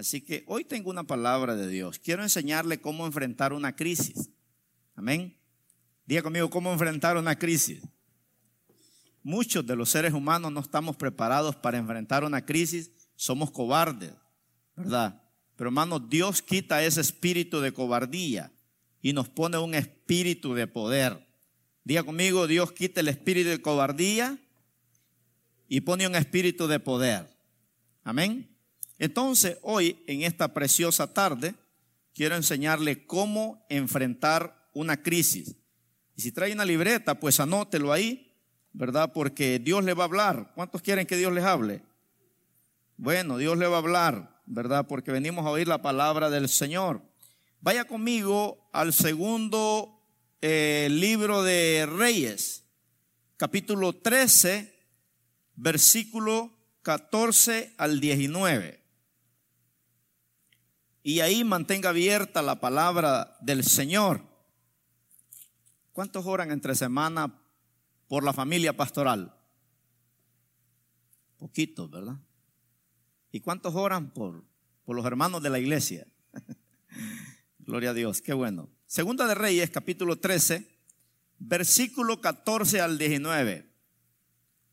Así que hoy tengo una palabra de Dios. Quiero enseñarle cómo enfrentar una crisis. Amén. Diga conmigo cómo enfrentar una crisis. Muchos de los seres humanos no estamos preparados para enfrentar una crisis. Somos cobardes, ¿verdad? Pero hermanos, Dios quita ese espíritu de cobardía y nos pone un espíritu de poder. Diga conmigo, Dios quita el espíritu de cobardía y pone un espíritu de poder. Amén. Entonces, hoy, en esta preciosa tarde, quiero enseñarle cómo enfrentar una crisis. Y si trae una libreta, pues anótelo ahí, ¿verdad? Porque Dios le va a hablar. ¿Cuántos quieren que Dios les hable? Bueno, Dios le va a hablar, ¿verdad? Porque venimos a oír la palabra del Señor. Vaya conmigo al segundo eh, libro de Reyes, capítulo 13, versículo 14 al 19 y ahí mantenga abierta la palabra del Señor. ¿Cuántos oran entre semana por la familia pastoral? Poquitos, ¿verdad? ¿Y cuántos oran por, por los hermanos de la iglesia? Gloria a Dios, qué bueno. Segunda de Reyes, capítulo 13, versículo 14 al 19.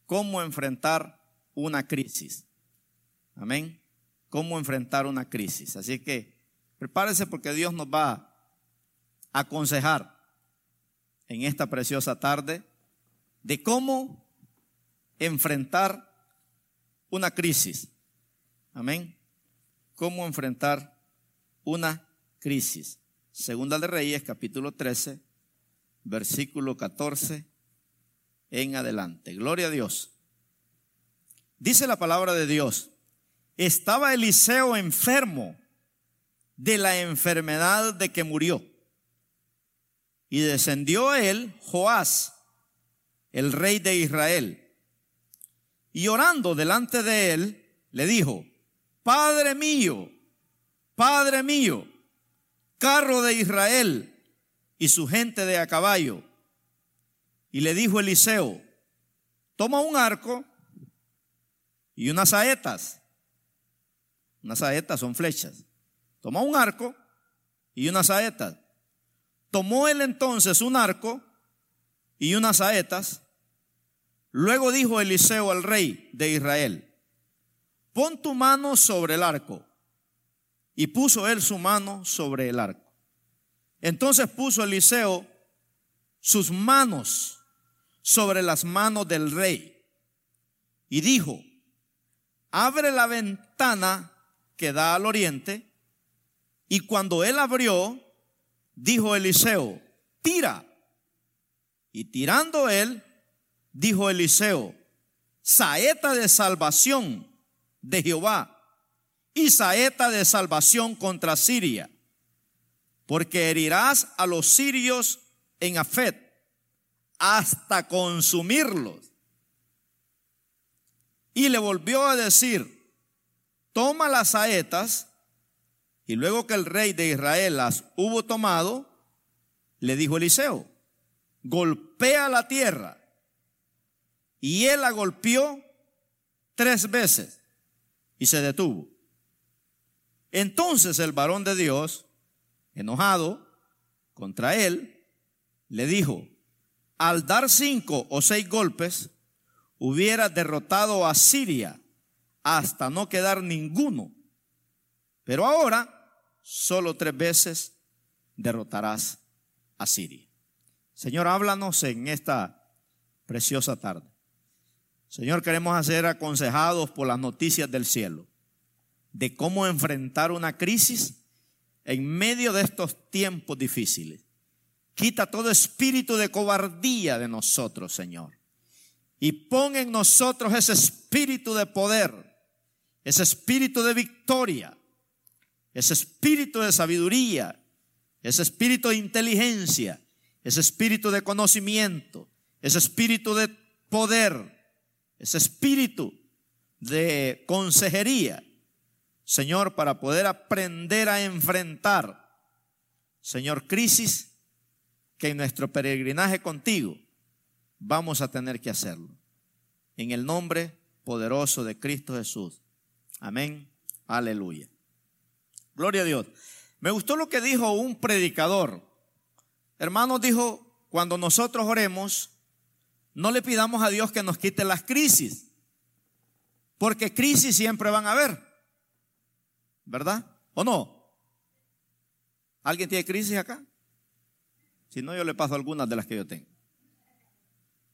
¿Cómo enfrentar una crisis? Amén cómo enfrentar una crisis. Así que prepárese porque Dios nos va a aconsejar en esta preciosa tarde de cómo enfrentar una crisis. Amén. Cómo enfrentar una crisis. Segunda de Reyes, capítulo 13, versículo 14 en adelante. Gloria a Dios. Dice la palabra de Dios estaba Eliseo enfermo de la enfermedad de que murió. Y descendió él Joás, el rey de Israel. Y orando delante de él, le dijo, Padre mío, Padre mío, carro de Israel y su gente de a caballo. Y le dijo Eliseo, toma un arco y unas saetas unas saetas son flechas. Tomó un arco y unas saetas. Tomó él entonces un arco y unas saetas. Luego dijo Eliseo al rey de Israel, pon tu mano sobre el arco. Y puso él su mano sobre el arco. Entonces puso Eliseo sus manos sobre las manos del rey. Y dijo, abre la ventana que da al oriente. Y cuando él abrió, dijo Eliseo, tira. Y tirando él, dijo Eliseo, saeta de salvación de Jehová y saeta de salvación contra Siria, porque herirás a los sirios en Afet hasta consumirlos. Y le volvió a decir, toma las saetas y luego que el rey de Israel las hubo tomado, le dijo Eliseo, golpea la tierra. Y él la golpeó tres veces y se detuvo. Entonces el varón de Dios, enojado contra él, le dijo, al dar cinco o seis golpes, hubiera derrotado a Siria hasta no quedar ninguno. Pero ahora solo tres veces derrotarás a Siria. Señor, háblanos en esta preciosa tarde. Señor, queremos ser aconsejados por las noticias del cielo de cómo enfrentar una crisis en medio de estos tiempos difíciles. Quita todo espíritu de cobardía de nosotros, Señor. Y pon en nosotros ese espíritu de poder ese espíritu de victoria, ese espíritu de sabiduría, ese espíritu de inteligencia, ese espíritu de conocimiento, ese espíritu de poder, ese espíritu de consejería, Señor, para poder aprender a enfrentar, Señor, crisis que en nuestro peregrinaje contigo vamos a tener que hacerlo. En el nombre poderoso de Cristo Jesús. Amén. Aleluya. Gloria a Dios. Me gustó lo que dijo un predicador. Hermanos, dijo, cuando nosotros oremos, no le pidamos a Dios que nos quite las crisis, porque crisis siempre van a haber, ¿verdad? ¿O no? ¿Alguien tiene crisis acá? Si no, yo le paso algunas de las que yo tengo.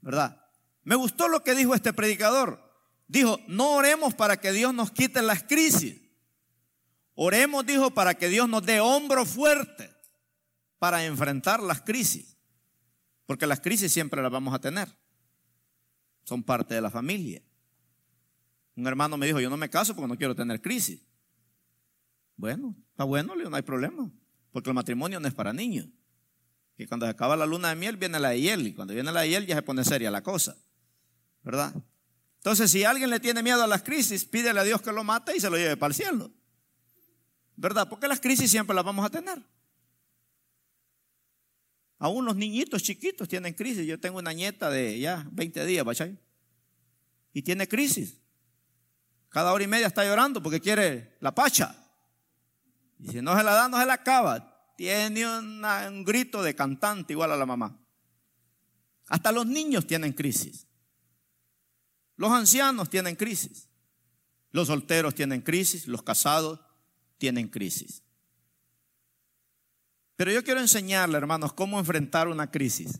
¿Verdad? Me gustó lo que dijo este predicador. Dijo, no oremos para que Dios nos quite las crisis. Oremos, dijo, para que Dios nos dé hombro fuerte para enfrentar las crisis. Porque las crisis siempre las vamos a tener. Son parte de la familia. Un hermano me dijo, yo no me caso porque no quiero tener crisis. Bueno, está bueno, no hay problema. Porque el matrimonio no es para niños. Que cuando se acaba la luna de miel viene la de hiel. Y cuando viene la de hiel ya se pone seria la cosa. ¿Verdad? Entonces, si alguien le tiene miedo a las crisis, pídele a Dios que lo mate y se lo lleve para el cielo. ¿Verdad? Porque las crisis siempre las vamos a tener. Aún los niñitos chiquitos tienen crisis. Yo tengo una nieta de ya 20 días, ¿bachai? Y tiene crisis. Cada hora y media está llorando porque quiere la pacha. Y si no se la da, no se la acaba. Tiene un grito de cantante igual a la mamá. Hasta los niños tienen crisis. Los ancianos tienen crisis. Los solteros tienen crisis. Los casados tienen crisis. Pero yo quiero enseñarle, hermanos, cómo enfrentar una crisis.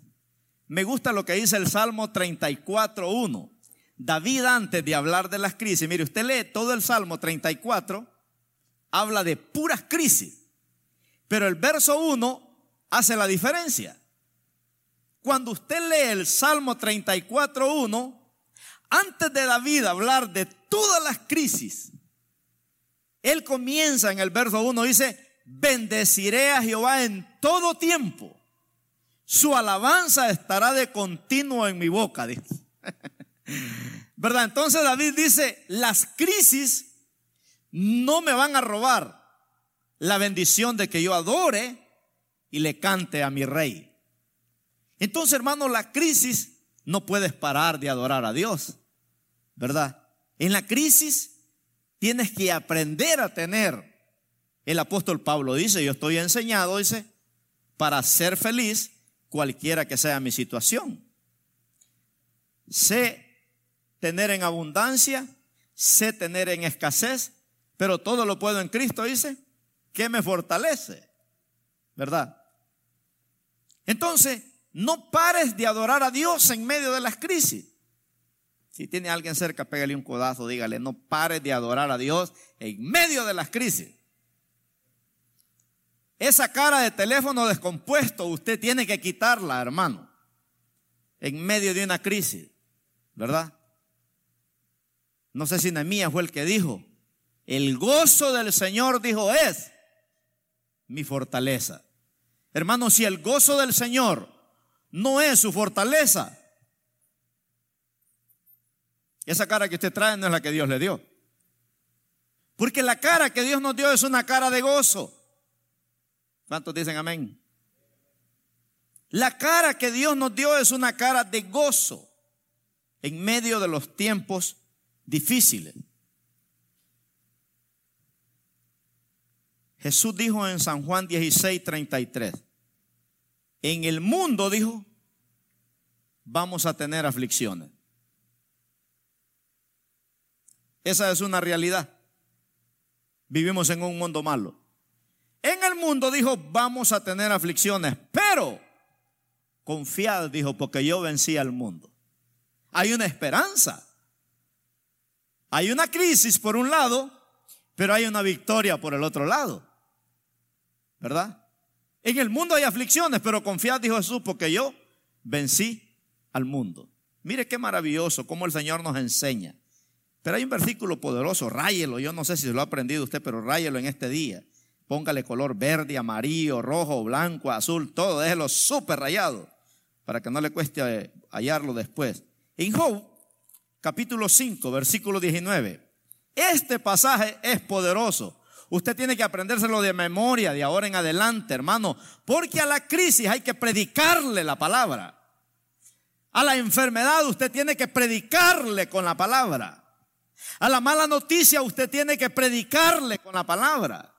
Me gusta lo que dice el Salmo 34.1. David antes de hablar de las crisis, mire, usted lee todo el Salmo 34, habla de puras crisis. Pero el verso 1 hace la diferencia. Cuando usted lee el Salmo 34.1, antes de David hablar de todas las crisis, él comienza en el verso 1, dice, bendeciré a Jehová en todo tiempo. Su alabanza estará de continuo en mi boca. ¿Verdad? Entonces David dice, las crisis no me van a robar la bendición de que yo adore y le cante a mi rey. Entonces, hermano, la crisis no puedes parar de adorar a Dios, ¿verdad? En la crisis tienes que aprender a tener. El apóstol Pablo dice, yo estoy enseñado, dice, para ser feliz cualquiera que sea mi situación. Sé tener en abundancia, sé tener en escasez, pero todo lo puedo en Cristo, dice, que me fortalece. ¿Verdad? Entonces, no pares de adorar a Dios en medio de las crisis. Si tiene alguien cerca, pégale un codazo, dígale, no pare de adorar a Dios en medio de las crisis. Esa cara de teléfono descompuesto, usted tiene que quitarla, hermano, en medio de una crisis, ¿verdad? No sé si Nehemías fue el que dijo, el gozo del Señor, dijo, es mi fortaleza. Hermano, si el gozo del Señor no es su fortaleza, esa cara que usted trae no es la que Dios le dio. Porque la cara que Dios nos dio es una cara de gozo. ¿Cuántos dicen amén? La cara que Dios nos dio es una cara de gozo en medio de los tiempos difíciles. Jesús dijo en San Juan 16, 33, en el mundo, dijo, vamos a tener aflicciones. Esa es una realidad. Vivimos en un mundo malo. En el mundo dijo, vamos a tener aflicciones, pero confiad, dijo, porque yo vencí al mundo. Hay una esperanza. Hay una crisis por un lado, pero hay una victoria por el otro lado. ¿Verdad? En el mundo hay aflicciones, pero confiad, dijo Jesús, porque yo vencí al mundo. Mire qué maravilloso cómo el Señor nos enseña. Pero hay un versículo poderoso, ráyelo, yo no sé si se lo ha aprendido usted, pero ráyelo en este día. Póngale color verde, amarillo, rojo, blanco, azul, todo, déjelo súper rayado para que no le cueste eh, hallarlo después. En Job, capítulo 5, versículo 19. Este pasaje es poderoso. Usted tiene que aprendérselo de memoria de ahora en adelante, hermano, porque a la crisis hay que predicarle la palabra. A la enfermedad usted tiene que predicarle con la palabra. A la mala noticia usted tiene que predicarle con la palabra.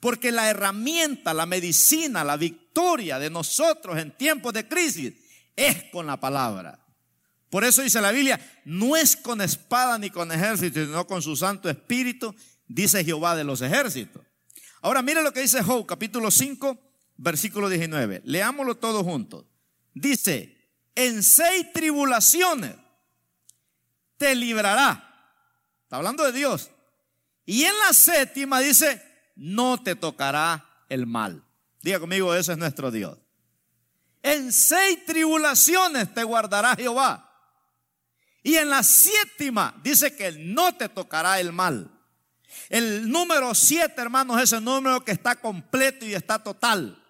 Porque la herramienta, la medicina, la victoria de nosotros en tiempos de crisis es con la palabra. Por eso dice la Biblia, no es con espada ni con ejército, sino con su Santo Espíritu, dice Jehová de los ejércitos. Ahora mire lo que dice Job, capítulo 5, versículo 19. Leámoslo todos juntos. Dice, en seis tribulaciones te librará. Está hablando de Dios. Y en la séptima dice, no te tocará el mal. Diga conmigo, ese es nuestro Dios. En seis tribulaciones te guardará Jehová. Y en la séptima dice que no te tocará el mal. El número siete, hermanos, es el número que está completo y está total.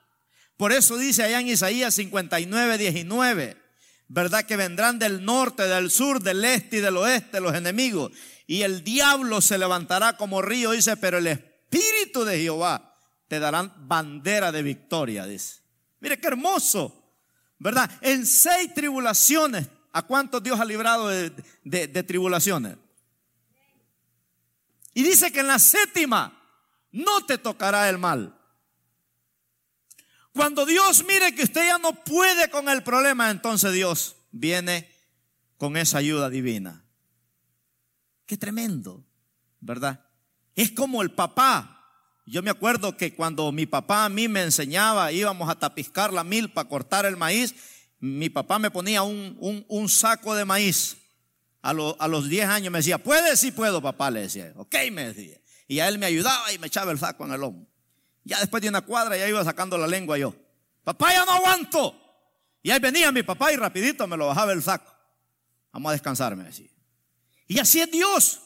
Por eso dice allá en Isaías 59, 19, ¿verdad? Que vendrán del norte, del sur, del este y del oeste los enemigos. Y el diablo se levantará como río, dice, pero el Espíritu de Jehová te darán bandera de victoria, dice. Mire qué hermoso, ¿verdad? En seis tribulaciones, ¿a cuántos Dios ha librado de, de tribulaciones? Y dice que en la séptima no te tocará el mal. Cuando Dios mire que usted ya no puede con el problema, entonces Dios viene con esa ayuda divina. Qué tremendo, ¿verdad? Es como el papá. Yo me acuerdo que cuando mi papá a mí me enseñaba, íbamos a tapiscar la milpa, cortar el maíz, mi papá me ponía un, un, saco de maíz. A, a los 10 años me decía, ¿puedes? Sí puedo, papá, le decía. Ok, me decía. Y a él me ayudaba y me echaba el saco en el hombro. Ya después de una cuadra ya iba sacando la lengua yo. Papá, ya no aguanto. Y ahí venía mi papá y rapidito me lo bajaba el saco. Vamos a descansar, me decía. Y así es Dios.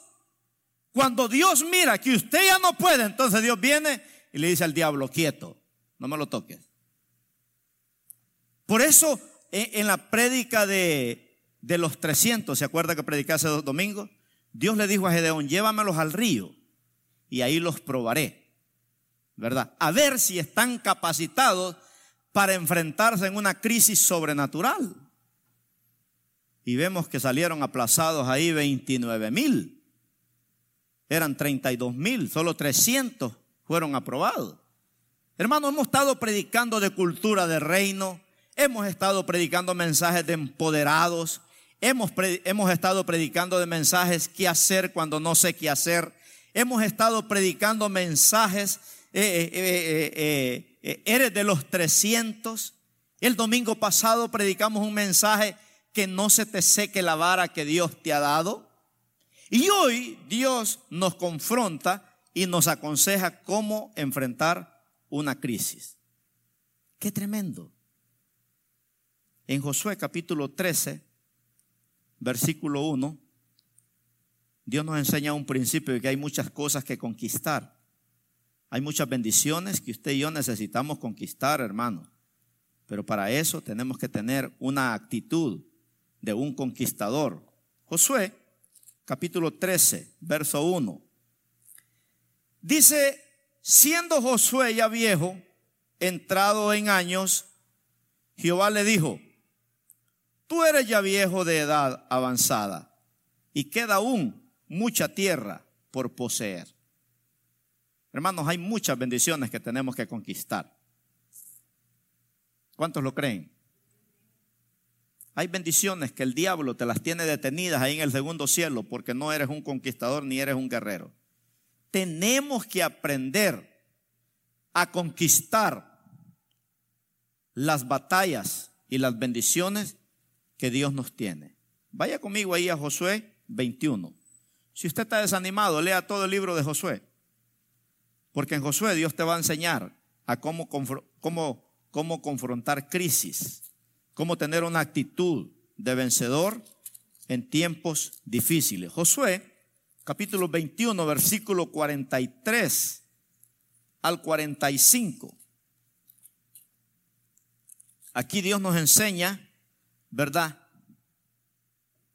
Cuando Dios mira que usted ya no puede, entonces Dios viene y le dice al diablo, quieto, no me lo toques. Por eso en la prédica de, de los 300, ¿se acuerda que prediqué hace dos domingos? Dios le dijo a Gedeón, llévamelos al río y ahí los probaré. ¿verdad? A ver si están capacitados para enfrentarse en una crisis sobrenatural. Y vemos que salieron aplazados ahí 29 mil. Eran 32 mil, solo 300 fueron aprobados. Hermanos, hemos estado predicando de cultura de reino, hemos estado predicando mensajes de empoderados, hemos, hemos estado predicando de mensajes qué hacer cuando no sé qué hacer, hemos estado predicando mensajes eh, eh, eh, eres de los 300. El domingo pasado predicamos un mensaje que no se te seque la vara que Dios te ha dado. Y hoy Dios nos confronta y nos aconseja cómo enfrentar una crisis. Qué tremendo. En Josué capítulo 13, versículo 1, Dios nos enseña un principio de que hay muchas cosas que conquistar. Hay muchas bendiciones que usted y yo necesitamos conquistar, hermano. Pero para eso tenemos que tener una actitud de un conquistador. Josué, capítulo 13, verso 1. Dice, siendo Josué ya viejo, entrado en años, Jehová le dijo, tú eres ya viejo de edad avanzada y queda aún mucha tierra por poseer. Hermanos, hay muchas bendiciones que tenemos que conquistar. ¿Cuántos lo creen? Hay bendiciones que el diablo te las tiene detenidas ahí en el segundo cielo porque no eres un conquistador ni eres un guerrero. Tenemos que aprender a conquistar las batallas y las bendiciones que Dios nos tiene. Vaya conmigo ahí a Josué 21. Si usted está desanimado, lea todo el libro de Josué. Porque en Josué Dios te va a enseñar a cómo, cómo, cómo confrontar crisis, cómo tener una actitud de vencedor en tiempos difíciles. Josué, capítulo 21, versículo 43 al 45. Aquí Dios nos enseña, ¿verdad?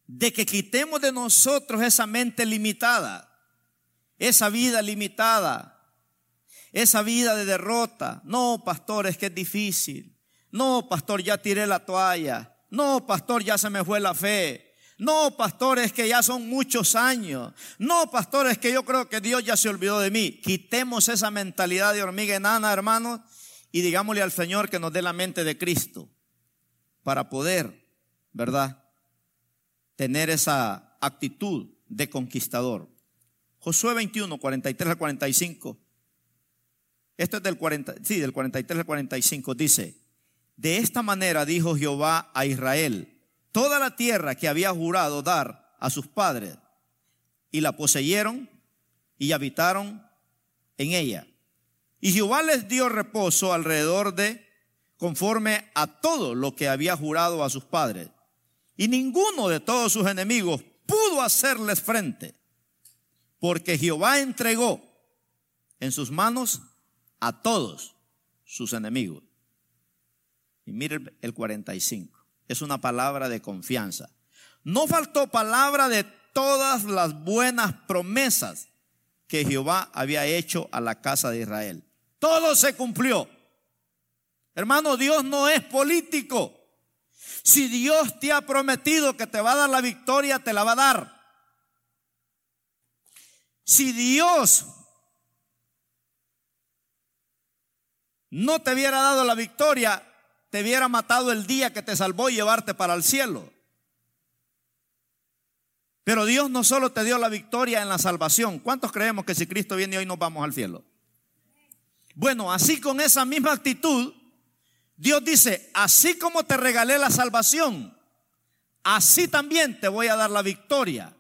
De que quitemos de nosotros esa mente limitada, esa vida limitada, esa vida de derrota. No, pastor, es que es difícil. No, pastor, ya tiré la toalla. No, pastor, ya se me fue la fe. No, pastores, que ya son muchos años. No, pastores, que yo creo que Dios ya se olvidó de mí. Quitemos esa mentalidad de hormiga enana, hermanos, y digámosle al Señor que nos dé la mente de Cristo para poder, ¿verdad? Tener esa actitud de conquistador. Josué 21, 43 al 45. Esto es del 40, sí, del 43 al 45. Dice, de esta manera dijo Jehová a Israel, toda la tierra que había jurado dar a sus padres, y la poseyeron y habitaron en ella. Y Jehová les dio reposo alrededor de, conforme a todo lo que había jurado a sus padres. Y ninguno de todos sus enemigos pudo hacerles frente, porque Jehová entregó en sus manos a todos sus enemigos. Y mire el 45, es una palabra de confianza. No faltó palabra de todas las buenas promesas que Jehová había hecho a la casa de Israel. Todo se cumplió. Hermano, Dios no es político. Si Dios te ha prometido que te va a dar la victoria, te la va a dar. Si Dios no te hubiera dado la victoria, te hubiera matado el día que te salvó y llevarte para el cielo. Pero Dios no solo te dio la victoria en la salvación. ¿Cuántos creemos que si Cristo viene hoy nos vamos al cielo? Bueno, así con esa misma actitud, Dios dice, así como te regalé la salvación, así también te voy a dar la victoria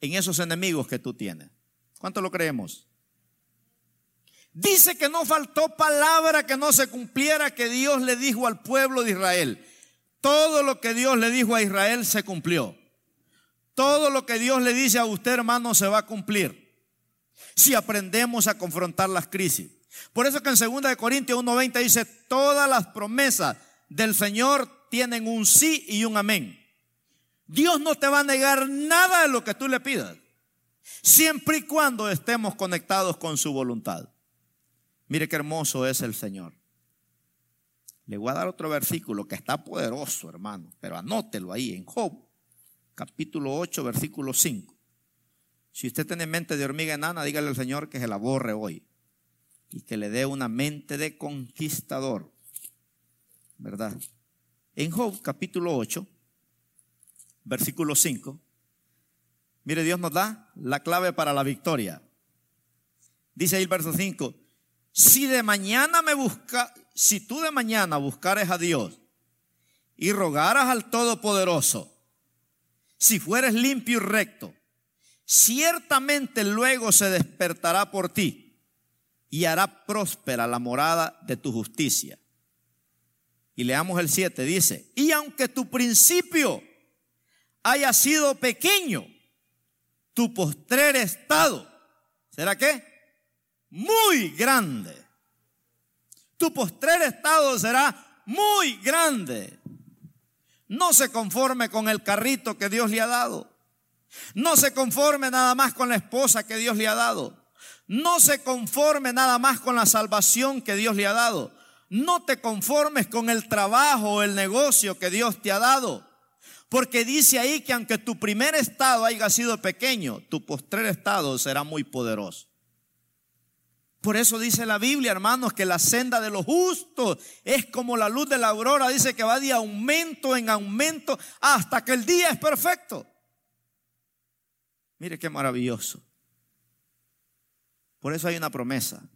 en esos enemigos que tú tienes. ¿Cuánto lo creemos? Dice que no faltó palabra que no se cumpliera que Dios le dijo al pueblo de Israel. Todo lo que Dios le dijo a Israel se cumplió. Todo lo que Dios le dice a usted, hermano, se va a cumplir. Si aprendemos a confrontar las crisis. Por eso que en 2 de Corintios 1:20 dice, todas las promesas del Señor tienen un sí y un amén. Dios no te va a negar nada de lo que tú le pidas, siempre y cuando estemos conectados con su voluntad. Mire qué hermoso es el Señor. Le voy a dar otro versículo que está poderoso, hermano, pero anótelo ahí en Job, capítulo 8, versículo 5. Si usted tiene mente de hormiga enana, dígale al Señor que se la borre hoy y que le dé una mente de conquistador. ¿Verdad? En Job, capítulo 8, versículo 5, mire, Dios nos da la clave para la victoria. Dice ahí el verso 5, si de mañana me busca, si tú de mañana buscares a Dios y rogaras al Todopoderoso, si fueres limpio y recto, ciertamente luego se despertará por ti y hará próspera la morada de tu justicia. Y leamos el 7, dice, y aunque tu principio haya sido pequeño, tu postrer estado, ¿será qué? Muy grande. Tu postrer estado será muy grande. No se conforme con el carrito que Dios le ha dado. No se conforme nada más con la esposa que Dios le ha dado. No se conforme nada más con la salvación que Dios le ha dado. No te conformes con el trabajo o el negocio que Dios te ha dado. Porque dice ahí que aunque tu primer estado haya sido pequeño, tu postrer estado será muy poderoso. Por eso dice la Biblia, hermanos, que la senda de los justos es como la luz de la aurora. Dice que va de aumento en aumento hasta que el día es perfecto. Mire qué maravilloso. Por eso hay una promesa.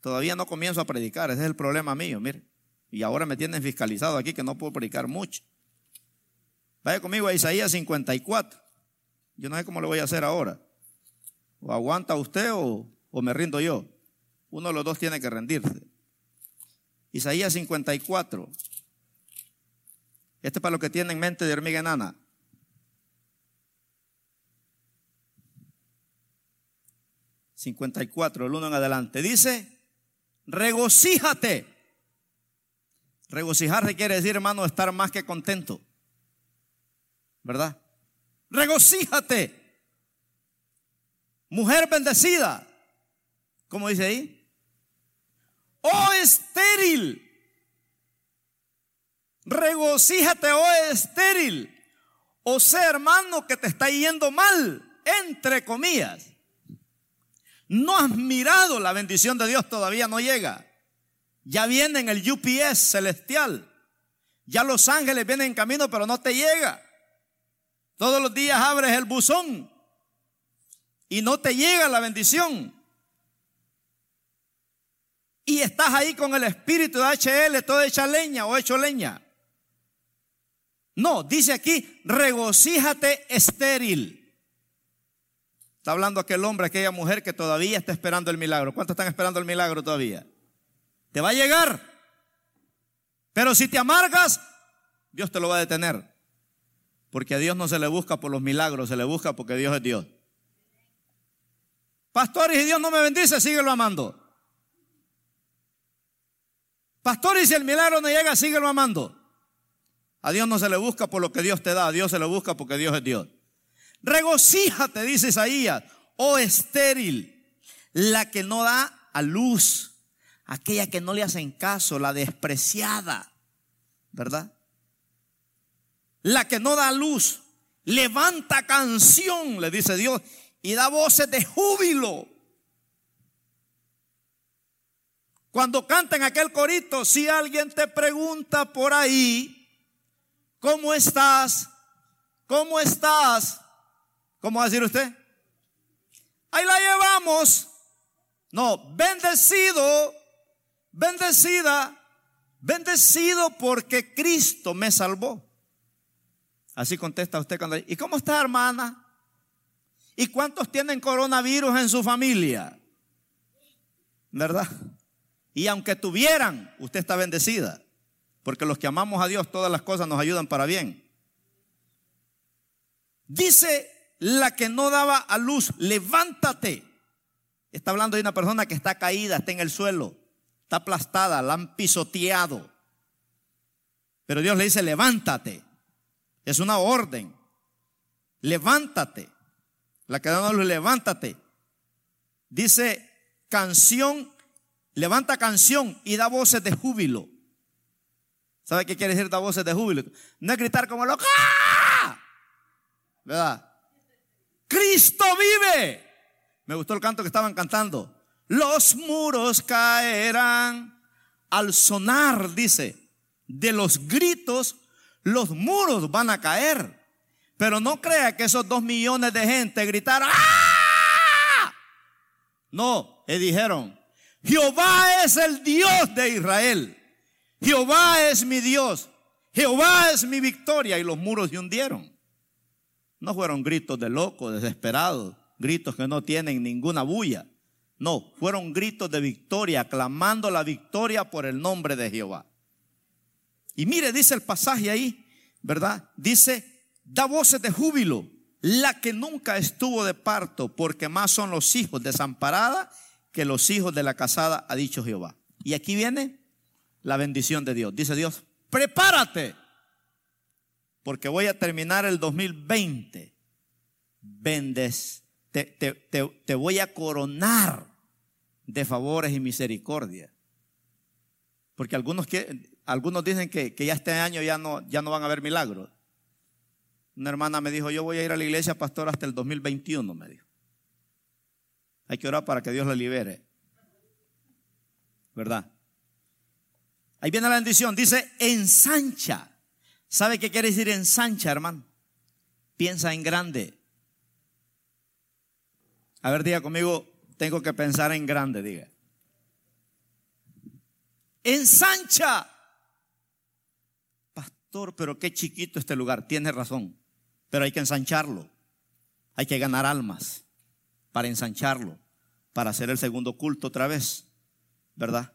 Todavía no comienzo a predicar, ese es el problema mío, mire. Y ahora me tienen fiscalizado aquí que no puedo predicar mucho. Vaya conmigo a Isaías 54. Yo no sé cómo lo voy a hacer ahora. O aguanta usted o, o me rindo yo. Uno de los dos tiene que rendirse. Isaías 54. Este es para lo que tiene en mente de hormiga enana. ...54, el uno en adelante. Dice, regocíjate. Regocijarse quiere decir, hermano, estar más que contento. ¿Verdad? Regocíjate. Mujer bendecida. ¿Cómo dice ahí? Oh estéril, regocíjate, oh estéril, O sea, hermano, que te está yendo mal, entre comillas. No has mirado la bendición de Dios, todavía no llega. Ya viene en el UPS celestial. Ya los ángeles vienen en camino, pero no te llega. Todos los días abres el buzón y no te llega la bendición. Y estás ahí con el espíritu de HL, todo hecha leña o hecho leña. No, dice aquí, regocíjate estéril. Está hablando aquel hombre, aquella mujer que todavía está esperando el milagro. ¿Cuántos están esperando el milagro todavía? Te va a llegar. Pero si te amargas, Dios te lo va a detener. Porque a Dios no se le busca por los milagros, se le busca porque Dios es Dios. Pastores, y Dios no me bendice, síguelo amando. Pastor, y si el milagro no llega, síguelo amando. A Dios no se le busca por lo que Dios te da, a Dios se le busca porque Dios es Dios. Regocíjate, dice Isaías, oh estéril, la que no da a luz, aquella que no le hacen caso, la despreciada, ¿verdad? La que no da luz, levanta canción, le dice Dios, y da voces de júbilo. Cuando cantan aquel corito, si alguien te pregunta por ahí, ¿cómo estás? ¿Cómo estás? ¿Cómo va a decir usted? Ahí la llevamos. No, bendecido, bendecida, bendecido porque Cristo me salvó. Así contesta usted cuando... ¿Y cómo está hermana? ¿Y cuántos tienen coronavirus en su familia? ¿Verdad? Y aunque tuvieran, usted está bendecida. Porque los que amamos a Dios, todas las cosas nos ayudan para bien. Dice la que no daba a luz, levántate. Está hablando de una persona que está caída, está en el suelo, está aplastada, la han pisoteado. Pero Dios le dice, levántate. Es una orden. Levántate. La que da a luz, levántate. Dice canción, levanta canción y da voces de júbilo. ¿Sabe qué quiere decir da voces de júbilo? No es gritar como loca. ¿Verdad? Cristo vive. Me gustó el canto que estaban cantando. Los muros caerán al sonar, dice, de los gritos, los muros van a caer. Pero no crea que esos dos millones de gente gritaron, ¡Ah! No, y dijeron, Jehová es el Dios de Israel. Jehová es mi Dios. Jehová es mi victoria. Y los muros se hundieron. No fueron gritos de loco, desesperados, gritos que no tienen ninguna bulla. No, fueron gritos de victoria, clamando la victoria por el nombre de Jehová. Y mire, dice el pasaje ahí, ¿verdad? Dice, da voces de júbilo, la que nunca estuvo de parto, porque más son los hijos desamparada que los hijos de la casada, ha dicho Jehová. Y aquí viene la bendición de Dios. Dice Dios, prepárate porque voy a terminar el 2020. Vendes, te, te, voy a coronar de favores y misericordia. Porque algunos, que, algunos dicen que, ya este año ya no, ya no van a haber milagros. Una hermana me dijo, yo voy a ir a la iglesia, pastor, hasta el 2021, me dijo. Hay que orar para que Dios la libere. ¿Verdad? Ahí viene la bendición. Dice, ensancha ¿Sabe qué quiere decir ensancha, hermano? Piensa en grande. A ver, diga conmigo, tengo que pensar en grande, diga. Ensancha. Pastor, pero qué chiquito este lugar. Tiene razón. Pero hay que ensancharlo. Hay que ganar almas para ensancharlo, para hacer el segundo culto otra vez. ¿Verdad?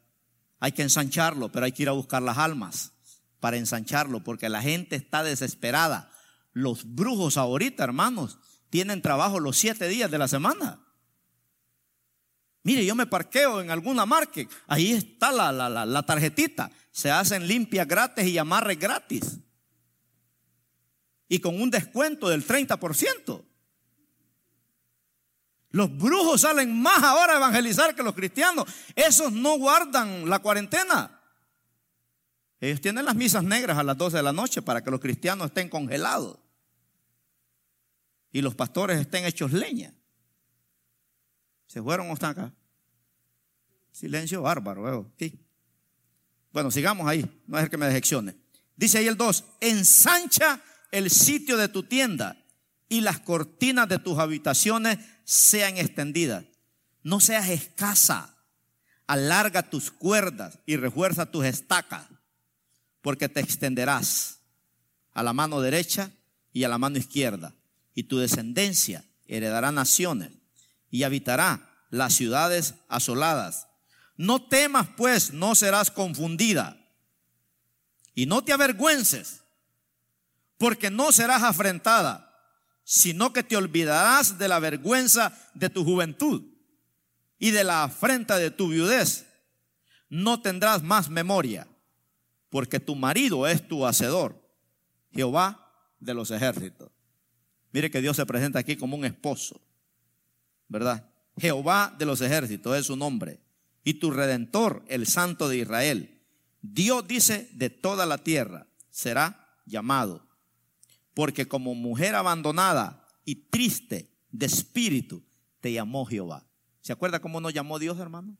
Hay que ensancharlo, pero hay que ir a buscar las almas para ensancharlo, porque la gente está desesperada. Los brujos ahorita, hermanos, tienen trabajo los siete días de la semana. Mire, yo me parqueo en alguna marca, ahí está la, la, la, tarjetita, se hacen limpias gratis y amarres gratis. Y con un descuento del 30%. Los brujos salen más ahora a evangelizar que los cristianos. Esos no guardan la cuarentena. Ellos tienen las misas negras a las 12 de la noche para que los cristianos estén congelados. y los pastores estén hechos leña. ¿Se fueron o están acá? Silencio bárbaro. ¿eh? Bueno, sigamos ahí, no es el que me dejeccione. Dice ahí el 2, ensancha el sitio de tu tienda y las cortinas de tus habitaciones sean extendidas. No seas escasa, alarga tus cuerdas y refuerza tus estacas, porque te extenderás a la mano derecha y a la mano izquierda, y tu descendencia heredará naciones y habitará las ciudades asoladas. No temas, pues, no serás confundida, y no te avergüences, porque no serás afrentada, sino que te olvidarás de la vergüenza de tu juventud y de la afrenta de tu viudez. No tendrás más memoria, porque tu marido es tu hacedor, Jehová de los ejércitos. Mire que Dios se presenta aquí como un esposo, ¿verdad? Jehová de los ejércitos es su nombre. Y tu redentor, el santo de Israel. Dios dice de toda la tierra será llamado. Porque como mujer abandonada y triste de espíritu, te llamó Jehová. ¿Se acuerda cómo nos llamó Dios, hermano?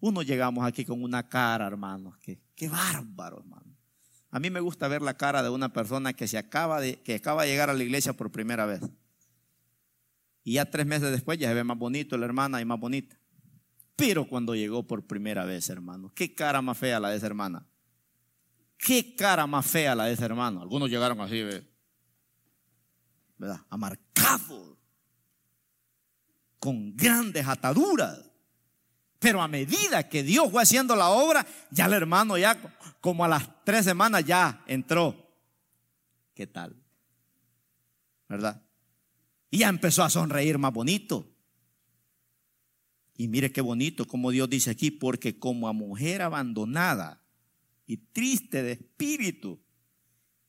Uno llegamos aquí con una cara, hermanos, que qué bárbaro, hermano. A mí me gusta ver la cara de una persona que se acaba de, que acaba de llegar a la iglesia por primera vez. Y ya tres meses después ya se ve más bonito la hermana y más bonita. Pero cuando llegó por primera vez, hermano, qué cara más fea la de esa hermana. Qué cara más fea la de ese hermano. Algunos llegaron así, ¿verdad? Amarcados, con grandes ataduras. Pero a medida que Dios fue haciendo la obra, ya el hermano ya como a las tres semanas ya entró. ¿Qué tal? ¿Verdad? Y ya empezó a sonreír más bonito. Y mire qué bonito como Dios dice aquí, porque como a mujer abandonada y triste de espíritu,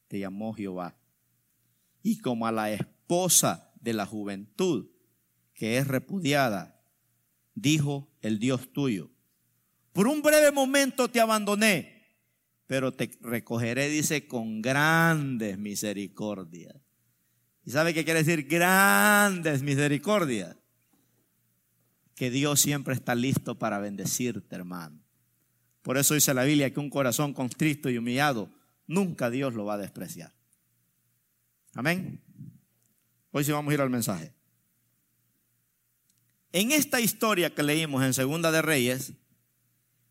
te llamó Jehová. Y como a la esposa de la juventud, que es repudiada, dijo el Dios tuyo. Por un breve momento te abandoné, pero te recogeré, dice, con grandes misericordias. ¿Y sabe qué quiere decir grandes misericordias? Que Dios siempre está listo para bendecirte, hermano. Por eso dice la Biblia que un corazón constrito y humillado, nunca Dios lo va a despreciar. Amén. Hoy sí vamos a ir al mensaje. En esta historia que leímos en Segunda de Reyes,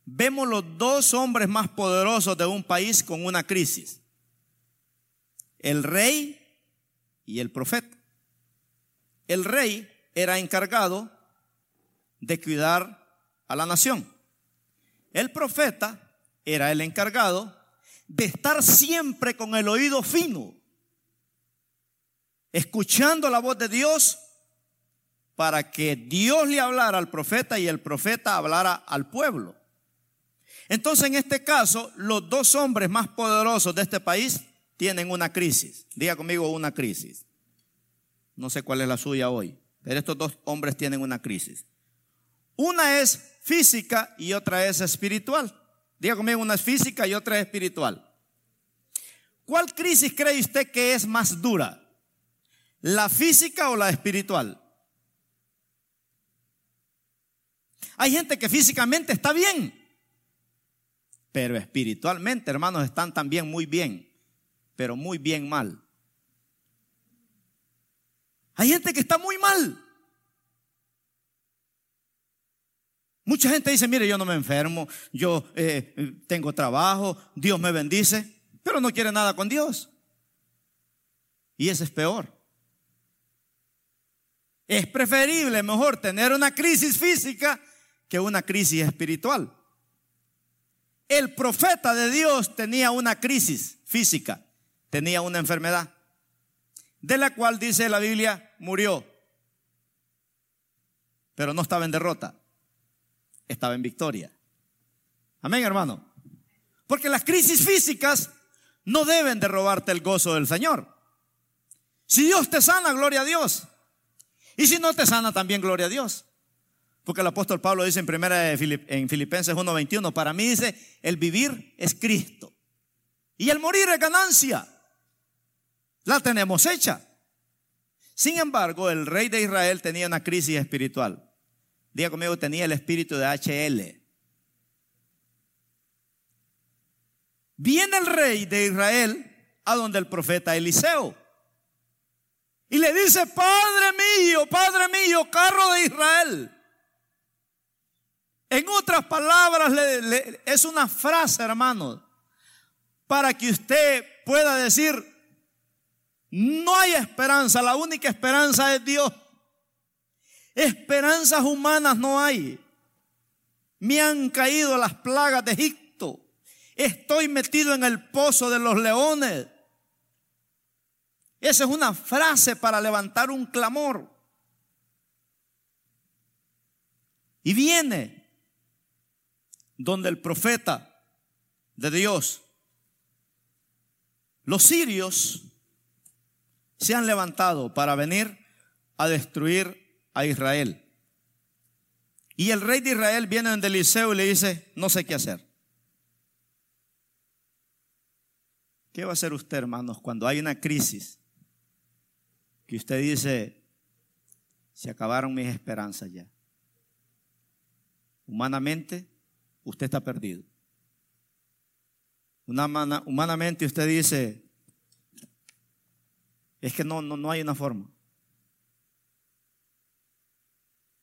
vemos los dos hombres más poderosos de un país con una crisis. El rey y el profeta. El rey era encargado de cuidar a la nación. El profeta era el encargado de estar siempre con el oído fino, escuchando la voz de Dios para que Dios le hablara al profeta y el profeta hablara al pueblo. Entonces, en este caso, los dos hombres más poderosos de este país tienen una crisis. Diga conmigo una crisis. No sé cuál es la suya hoy, pero estos dos hombres tienen una crisis. Una es física y otra es espiritual. Diga conmigo, una es física y otra es espiritual. ¿Cuál crisis cree usted que es más dura? ¿La física o la espiritual? Hay gente que físicamente está bien, pero espiritualmente, hermanos, están también muy bien, pero muy bien mal. Hay gente que está muy mal. Mucha gente dice, mire, yo no me enfermo, yo eh, tengo trabajo, Dios me bendice, pero no quiere nada con Dios. Y ese es peor. Es preferible mejor tener una crisis física que una crisis espiritual. El profeta de Dios tenía una crisis física, tenía una enfermedad, de la cual dice la Biblia, murió. Pero no estaba en derrota, estaba en victoria. Amén, hermano. Porque las crisis físicas no deben de robarte el gozo del Señor. Si Dios te sana, gloria a Dios. Y si no te sana, también gloria a Dios. Porque el apóstol Pablo dice en primera en Filipenses 1:21, para mí dice, el vivir es Cristo y el morir es ganancia. La tenemos hecha. Sin embargo, el rey de Israel tenía una crisis espiritual. Diga conmigo, tenía el espíritu de HL. Viene el rey de Israel a donde el profeta Eliseo. Y le dice, Padre mío, Padre mío, carro de Israel. En otras palabras, es una frase, hermanos, para que usted pueda decir, no hay esperanza, la única esperanza es Dios. Esperanzas humanas no hay. Me han caído las plagas de Egipto. Estoy metido en el pozo de los leones. Esa es una frase para levantar un clamor. Y viene donde el profeta de Dios, los sirios se han levantado para venir a destruir a Israel. Y el rey de Israel viene en Eliseo y le dice, no sé qué hacer. ¿Qué va a hacer usted, hermanos, cuando hay una crisis? Que usted dice, se acabaron mis esperanzas ya. Humanamente, usted está perdido. humanamente usted dice, es que no, no, no hay una forma.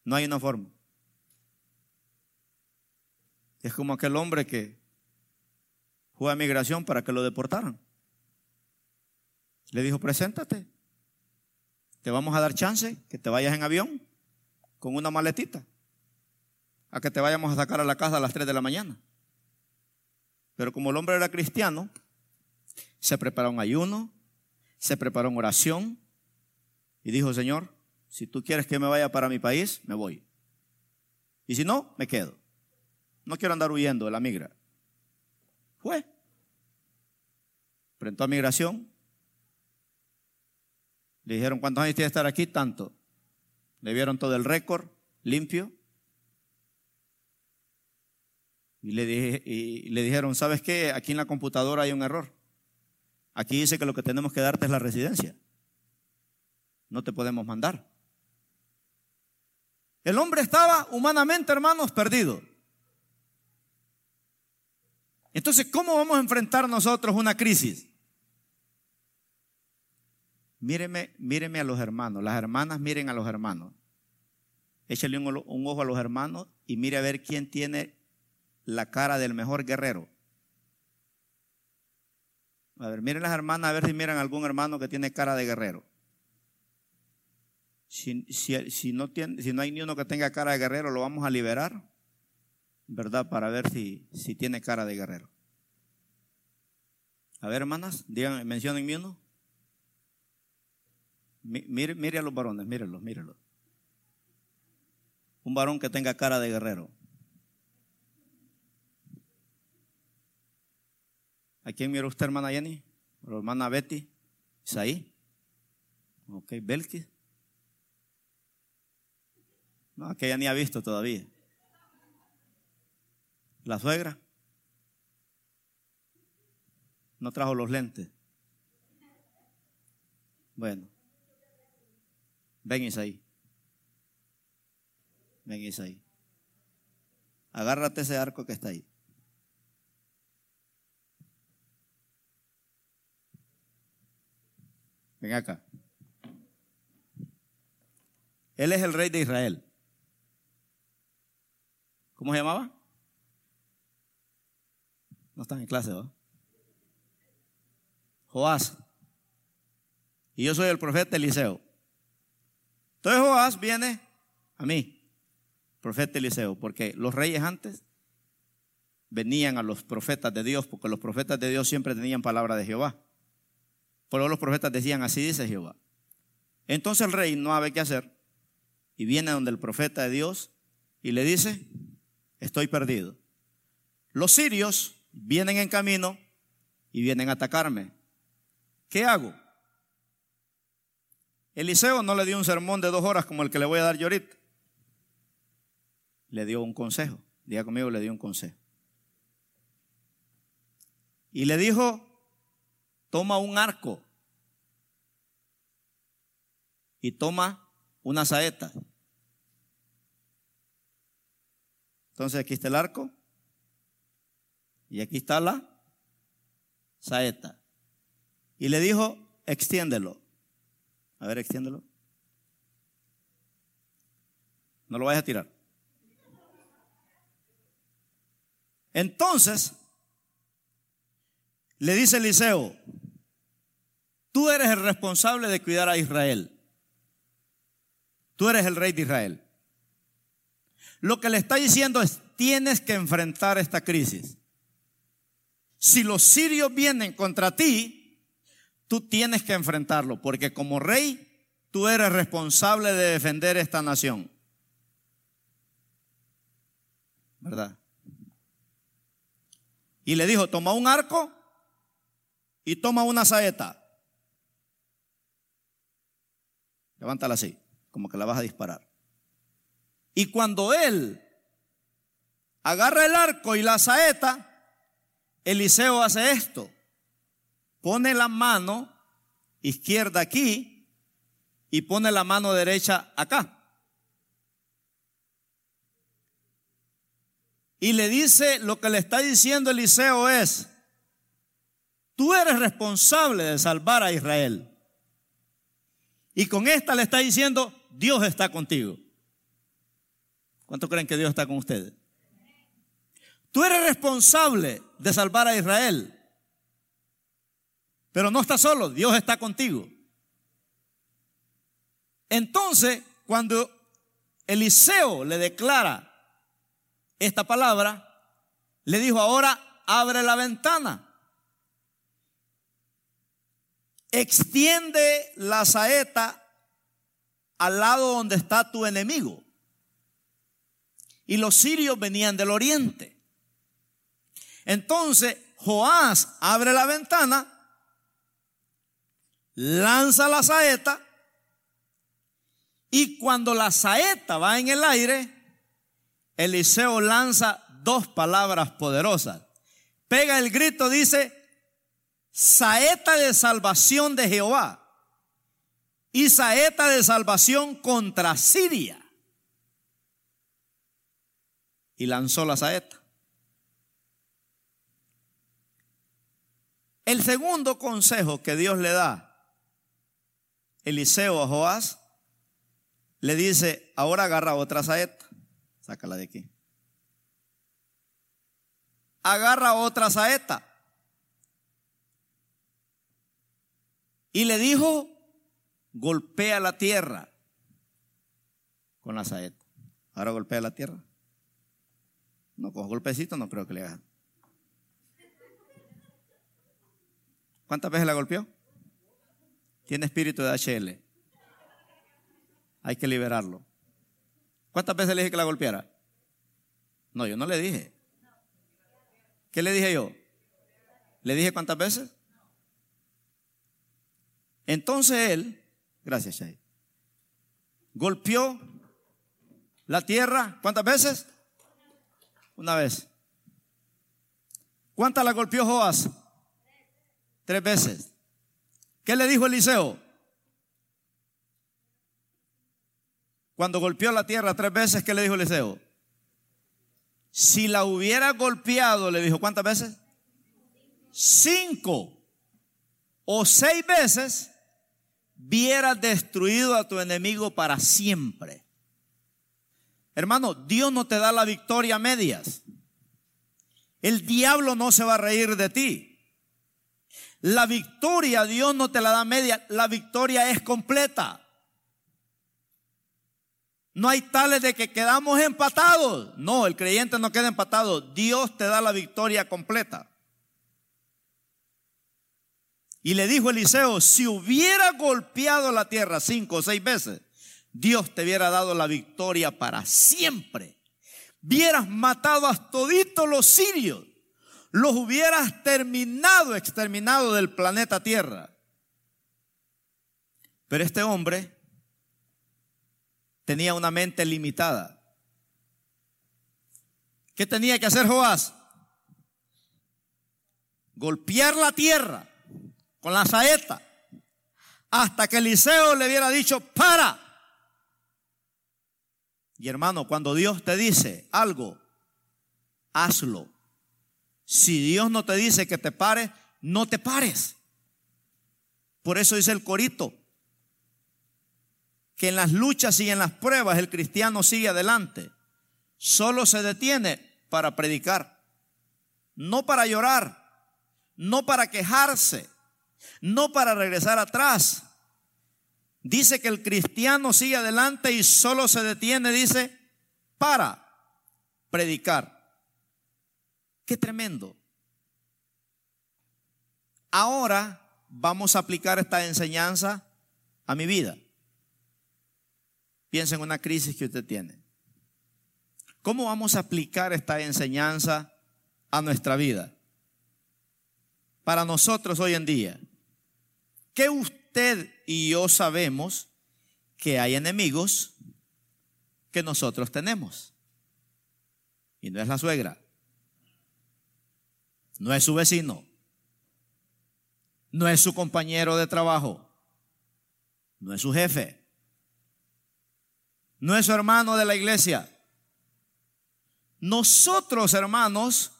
No hay una forma. Es como aquel hombre que fue a migración para que lo deportaran. Le dijo, preséntate. Te vamos a dar chance que te vayas en avión con una maletita. A que te vayamos a sacar a la casa a las 3 de la mañana. Pero como el hombre era cristiano, se preparó un ayuno, se preparó en oración y dijo, Señor, si tú quieres que me vaya para mi país, me voy. Y si no, me quedo. No quiero andar huyendo de la migra. Fue. Frentó a migración. Le dijeron, ¿cuántos años tiene que estar aquí? Tanto. Le vieron todo el récord limpio. Y le, dije, y le dijeron, ¿sabes qué? Aquí en la computadora hay un error. Aquí dice que lo que tenemos que darte es la residencia. No te podemos mandar. El hombre estaba humanamente, hermanos, perdido. Entonces, ¿cómo vamos a enfrentar nosotros una crisis? Míreme, míreme a los hermanos. Las hermanas miren a los hermanos. Échale un, ojo a los hermanos y mire a ver quién tiene la cara del mejor guerrero. A ver, miren las hermanas, a ver si miran algún hermano que tiene cara de guerrero. Si, no tiene, si no hay ni uno que tenga cara de guerrero, lo vamos a liberar, ¿verdad? Para ver si, si tiene cara de guerrero. A ver, hermanas, digan, mencionen uno. Mire, mire a los varones, mírenlos, mírenlos. Un varón que tenga cara de guerrero. ¿A quién mira usted, hermana Jenny? ¿O hermana Betty? ¿Isaí? Ok, Belkis. No, que ella ni ha visto todavía. La suegra no trajo los lentes. Bueno, ven Isaí. Ven Isaí. Agárrate ese arco que está ahí. Ven acá. Él es el rey de Israel. ¿Cómo se llamaba? No están en clase, ¿no? Joás. Y yo soy el profeta Eliseo. Entonces Joás viene a mí, profeta Eliseo, porque los reyes antes venían a los profetas de Dios, porque los profetas de Dios siempre tenían palabra de Jehová. Por eso los profetas decían, así dice Jehová. Entonces el rey no sabe qué hacer y viene donde el profeta de Dios y le dice, estoy perdido. Los sirios vienen en camino y vienen a atacarme. ¿Qué hago? Eliseo no le dio un sermón de dos horas como el que le voy a dar yo ahorita. Le dio un consejo. Diga conmigo, le dio un consejo. Y le dijo, toma un arco y toma una saeta. Entonces aquí está el arco y aquí está la saeta. Y le dijo, extiéndelo. A ver, extiéndelo. No lo vayas a tirar. Entonces, le dice Eliseo, tú eres el responsable de cuidar a Israel. Tú eres el rey de Israel. Lo que le está diciendo es, tienes que enfrentar esta crisis. Si los sirios vienen contra ti, tú tienes que enfrentarlo, porque como rey, tú eres responsable de defender esta nación. ¿Verdad? Y le dijo, toma un arco y toma una saeta. Levántala así, como que la vas a disparar. Y cuando él agarra el arco y la saeta, Eliseo hace esto. Pone la mano izquierda aquí y pone la mano derecha acá. Y le dice, lo que le está diciendo Eliseo es, tú eres responsable de salvar a Israel. Y con esta le está diciendo, Dios está contigo. ¿Cuánto creen que Dios está con ustedes? Tú eres responsable de salvar a Israel. Pero no estás solo, Dios está contigo. Entonces, cuando Eliseo le declara esta palabra, le dijo, ahora abre la ventana. Extiende la saeta al lado donde está tu enemigo. Y los sirios venían del oriente. Entonces Joás abre la ventana, lanza la saeta y cuando la saeta va en el aire, Eliseo lanza dos palabras poderosas. Pega el grito, dice, saeta de salvación de Jehová y saeta de salvación contra Siria. Y lanzó la saeta. El segundo consejo que Dios le da Eliseo a Joás, le dice, ahora agarra otra saeta. Sácala de aquí. Agarra otra saeta. Y le dijo, golpea la tierra con la saeta. Ahora golpea la tierra. No, con golpecito no creo que le haga. ¿Cuántas veces la golpeó? Tiene espíritu de HL. Hay que liberarlo. ¿Cuántas veces le dije que la golpeara? No, yo no le dije. ¿Qué le dije yo? ¿Le dije cuántas veces? Entonces él, gracias Chay, golpeó la tierra, ¿cuántas veces? Una vez. ¿Cuántas la golpeó Joás? Tres veces. ¿Qué le dijo Eliseo? Cuando golpeó la tierra tres veces, ¿qué le dijo Eliseo? Si la hubiera golpeado, le dijo, ¿cuántas veces? Cinco o seis veces, hubiera destruido a tu enemigo para siempre. Hermano, Dios no te da la victoria a medias. El diablo no se va a reír de ti. La victoria Dios no te la da media, la victoria es completa. No hay tales de que quedamos empatados. No, el creyente no queda empatado. Dios te da la victoria completa. Y le dijo Eliseo, si hubiera golpeado la tierra cinco o seis veces, Dios te hubiera dado la victoria para siempre. Hubieras matado a toditos los sirios. Los hubieras terminado, exterminado del planeta Tierra. Pero este hombre tenía una mente limitada. ¿Qué tenía que hacer Joás? Golpear la tierra con la saeta, hasta que Eliseo le hubiera dicho, para. Y hermano, cuando Dios te dice algo, hazlo. Si Dios no te dice que te pares, no te pares. Por eso dice el corito, que en las luchas y en las pruebas el cristiano sigue adelante. Solo se detiene para predicar, no para llorar, no para quejarse, no para regresar atrás. Dice que el cristiano sigue adelante y solo se detiene, dice, para predicar. Qué tremendo. Ahora vamos a aplicar esta enseñanza a mi vida. Piensa en una crisis que usted tiene. ¿Cómo vamos a aplicar esta enseñanza a nuestra vida? Para nosotros hoy en día, ¿qué usted y yo sabemos que hay enemigos que nosotros tenemos? Y no es la suegra, no es su vecino, no es su compañero de trabajo, no es su jefe, no es su hermano de la iglesia. Nosotros, hermanos,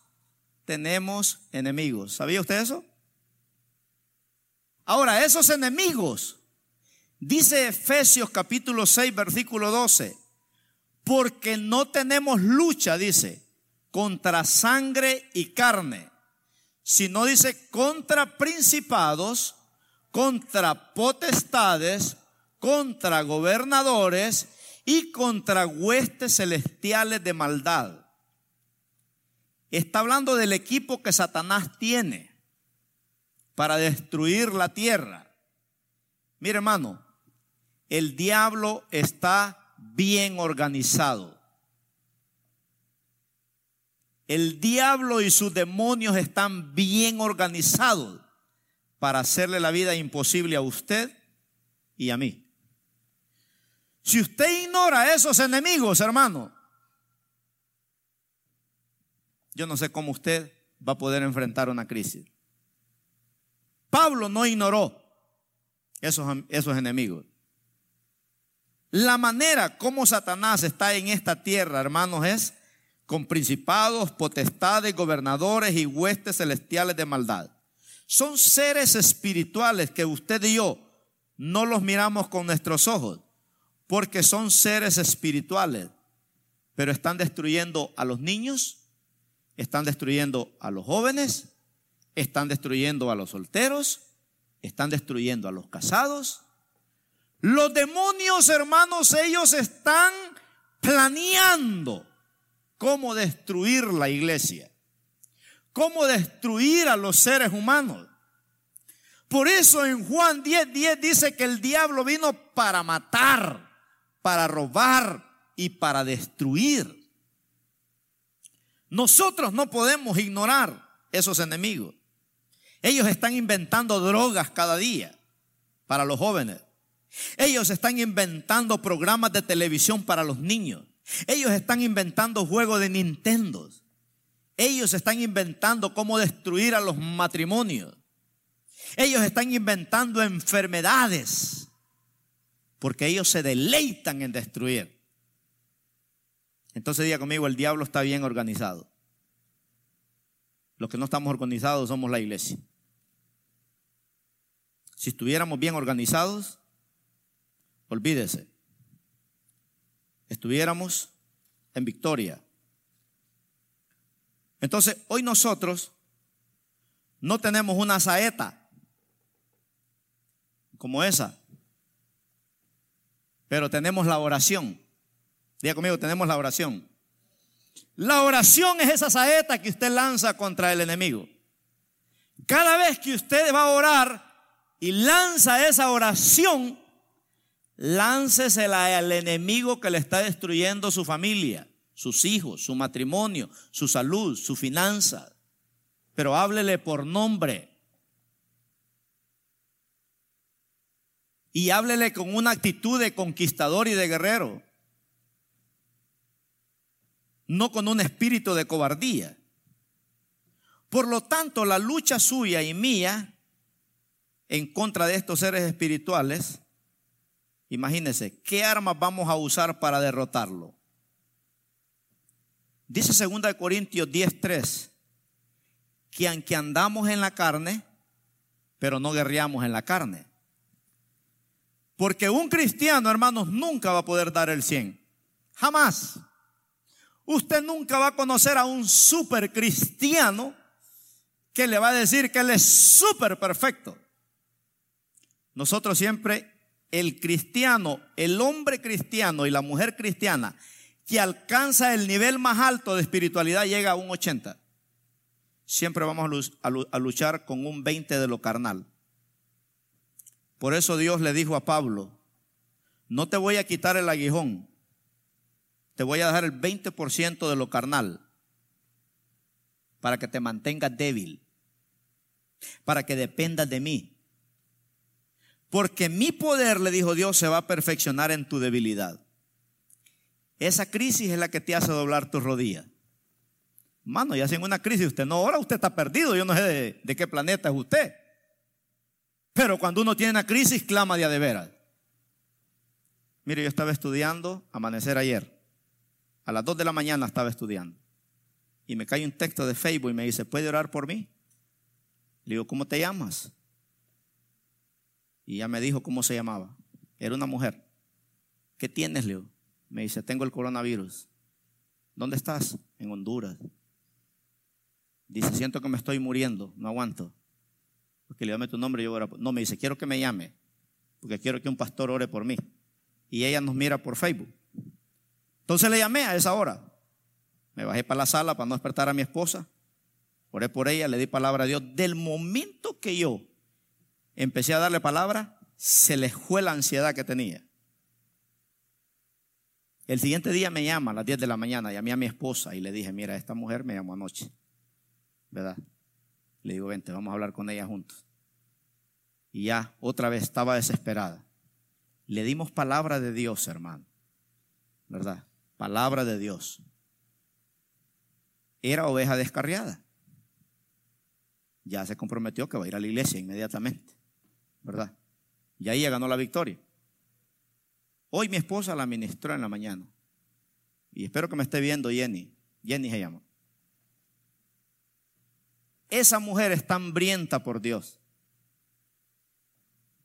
tenemos enemigos. ¿Sabía usted eso? Ahora, esos enemigos, dice Efesios capítulo 6, versículo 12, porque no tenemos lucha, dice, contra sangre y carne, sino dice contra principados, contra potestades, contra gobernadores y contra huestes celestiales de maldad. Está hablando del equipo que Satanás tiene para destruir la tierra. Mire hermano, el diablo está bien organizado. El diablo y sus demonios están bien organizados para hacerle la vida imposible a usted y a mí. Si usted ignora a esos enemigos, hermano, yo no sé cómo usted va a poder enfrentar una crisis. Pablo no ignoró esos, esos enemigos. La manera como Satanás está en esta tierra, hermanos, es con principados, potestades, gobernadores y huestes celestiales de maldad. Son seres espirituales que usted y yo no los miramos con nuestros ojos, porque son seres espirituales, pero están destruyendo a los niños, están destruyendo a los jóvenes, están destruyendo a los solteros, están destruyendo a los casados. Los demonios, hermanos, ellos están planeando cómo destruir la iglesia, cómo destruir a los seres humanos. Por eso en Juan 10, 10 dice que el diablo vino para matar, para robar y para destruir. Nosotros no podemos ignorar esos enemigos. Ellos están inventando drogas cada día para los jóvenes. Ellos están inventando programas de televisión para los niños. Ellos están inventando juegos de Nintendo. Ellos están inventando cómo destruir a los matrimonios. Ellos están inventando enfermedades. Porque ellos se deleitan en destruir. Entonces diga conmigo, el diablo está bien organizado. Los que no estamos organizados somos la iglesia. Si estuviéramos bien organizados, olvídese, estuviéramos en victoria. Entonces, hoy nosotros no tenemos una saeta como esa, pero tenemos la oración. Diga conmigo, tenemos la oración. La oración es esa saeta que usted lanza contra el enemigo. Cada vez que usted va a orar y lanza esa oración, láncesela al enemigo que le está destruyendo su familia, sus hijos, su matrimonio, su salud, su finanza. Pero háblele por nombre. Y háblele con una actitud de conquistador y de guerrero no con un espíritu de cobardía. Por lo tanto, la lucha suya y mía en contra de estos seres espirituales, imagínense, ¿qué armas vamos a usar para derrotarlo? Dice 2 Corintios 10:3 que aunque andamos en la carne, pero no guerreamos en la carne. Porque un cristiano, hermanos, nunca va a poder dar el 100. Jamás. Usted nunca va a conocer a un super cristiano que le va a decir que él es súper perfecto. Nosotros siempre, el cristiano, el hombre cristiano y la mujer cristiana que alcanza el nivel más alto de espiritualidad llega a un 80. Siempre vamos a luchar con un 20 de lo carnal. Por eso Dios le dijo a Pablo, no te voy a quitar el aguijón, te voy a dejar el 20% de lo carnal para que te mantengas débil, para que dependas de mí. Porque mi poder, le dijo Dios, se va a perfeccionar en tu debilidad. Esa crisis es la que te hace doblar tus rodillas. Mano, ya sin una crisis usted no ahora usted está perdido. Yo no sé de, de, qué planeta es usted. Pero cuando uno tiene una crisis, clama de a de veras. Mire, yo estaba estudiando amanecer ayer. A las 2 de la mañana estaba estudiando. Y me cae un texto de Facebook y me dice, ¿puede orar por mí? Le digo, ¿cómo te llamas? Y ya me dijo cómo se llamaba. Era una mujer. ¿Qué tienes, Leo? Me dice, tengo el coronavirus. ¿Dónde estás? En Honduras. Dice, siento que me estoy muriendo, no aguanto. Porque le llame tu nombre y yo oro. No, me dice, quiero que me llame, porque quiero que un pastor ore por mí. Y ella nos mira por Facebook. Entonces le llamé a esa hora. Me bajé para la sala para no despertar a mi esposa. Oré por ella, le di palabra a Dios. Del momento que yo empecé a darle palabra, se le fue la ansiedad que tenía. El siguiente día me llama a las 10 de la mañana, llamé a mi esposa y le dije, mira, esta mujer me llamó anoche, ¿verdad? Le digo, vente, vamos a hablar con ella juntos. Y ya, otra vez estaba desesperada. Le dimos palabra de Dios, hermano, ¿verdad? Palabra de Dios. Era oveja descarriada. Ya se comprometió que va a ir a la iglesia inmediatamente, ¿verdad? Y ahí ya ganó la victoria. Hoy mi esposa la ministró en la mañana. Y espero que me esté viendo Jenny. Jenny se llama. Esa mujer está hambrienta por Dios.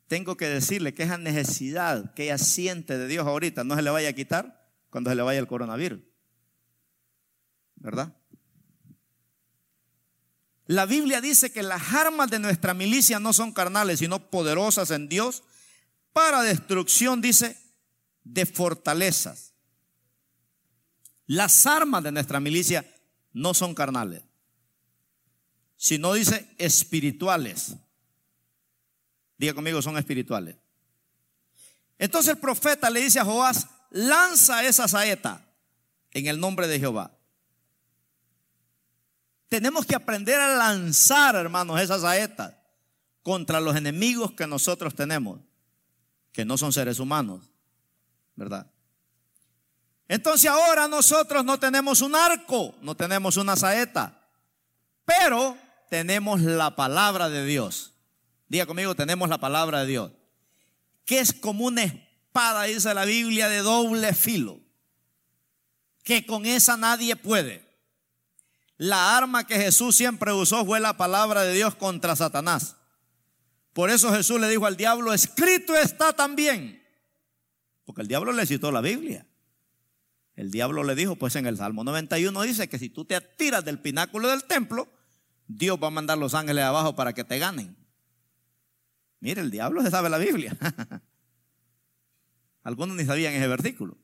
Tengo que decirle que esa necesidad que ella siente de Dios ahorita no se le vaya a quitar cuando se le vaya el coronavirus. ¿Verdad? La Biblia dice que las armas de nuestra milicia no son carnales, sino poderosas en Dios para destrucción, dice, de fortalezas. Las armas de nuestra milicia no son carnales, sino dice espirituales. Diga conmigo, son espirituales. Entonces el profeta le dice a Joás, lanza esa saeta en el nombre de Jehová. Tenemos que aprender a lanzar, hermanos, esa saeta contra los enemigos que nosotros tenemos, que no son seres humanos. ¿verdad? Entonces ahora nosotros no tenemos un arco, no tenemos una saeta, pero tenemos la palabra de Dios. Diga conmigo, tenemos la palabra de Dios, que es como una espada, dice la Biblia, de doble filo, que con esa nadie puede. La arma que Jesús siempre usó fue la palabra de Dios contra Satanás. Por eso Jesús le dijo al diablo, escrito está también. Porque el diablo le citó la Biblia. El diablo le dijo, pues en el Salmo 91 dice que si tú te tiras del pináculo del templo, Dios va a mandar los ángeles abajo para que te ganen. Mire, el diablo se sabe la Biblia. Algunos ni sabían ese versículo.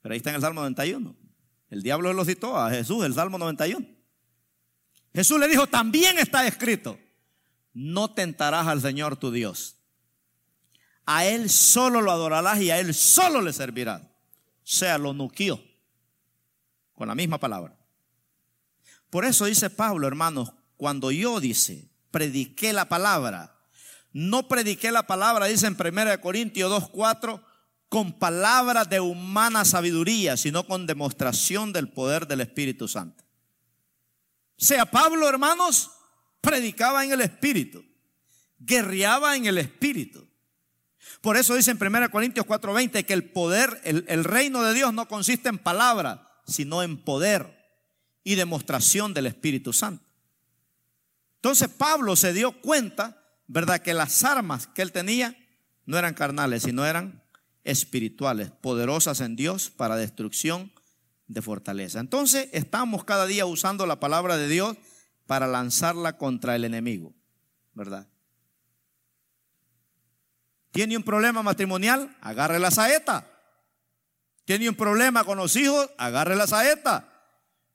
Pero ahí está en el Salmo 91. El diablo lo citó a Jesús, el Salmo 91. Jesús le dijo, también está escrito, no tentarás al Señor tu Dios a Él solo lo adorarás y a Él solo le servirás. O sea, lo nuquió con la misma palabra. Por eso dice Pablo, hermanos, cuando yo dice, prediqué la palabra, no prediqué la palabra, dice en 1 Corintios 2.4, con palabras de humana sabiduría, sino con demostración del poder del Espíritu Santo. Sea, Pablo, hermanos, predicaba en el Espíritu guerreaba en el espíritu. Por eso dice en 1 Corintios 4:20 que el poder, el, el reino de Dios no consiste en palabras, sino en poder y demostración del Espíritu Santo. Entonces Pablo se dio cuenta, ¿verdad?, que las armas que él tenía no eran carnales, sino eran espirituales, poderosas en Dios para destrucción de fortaleza. Entonces estamos cada día usando la palabra de Dios para lanzarla contra el enemigo, ¿verdad? ¿Tiene un problema matrimonial? Agarre la saeta. ¿Tiene un problema con los hijos? Agarre la saeta.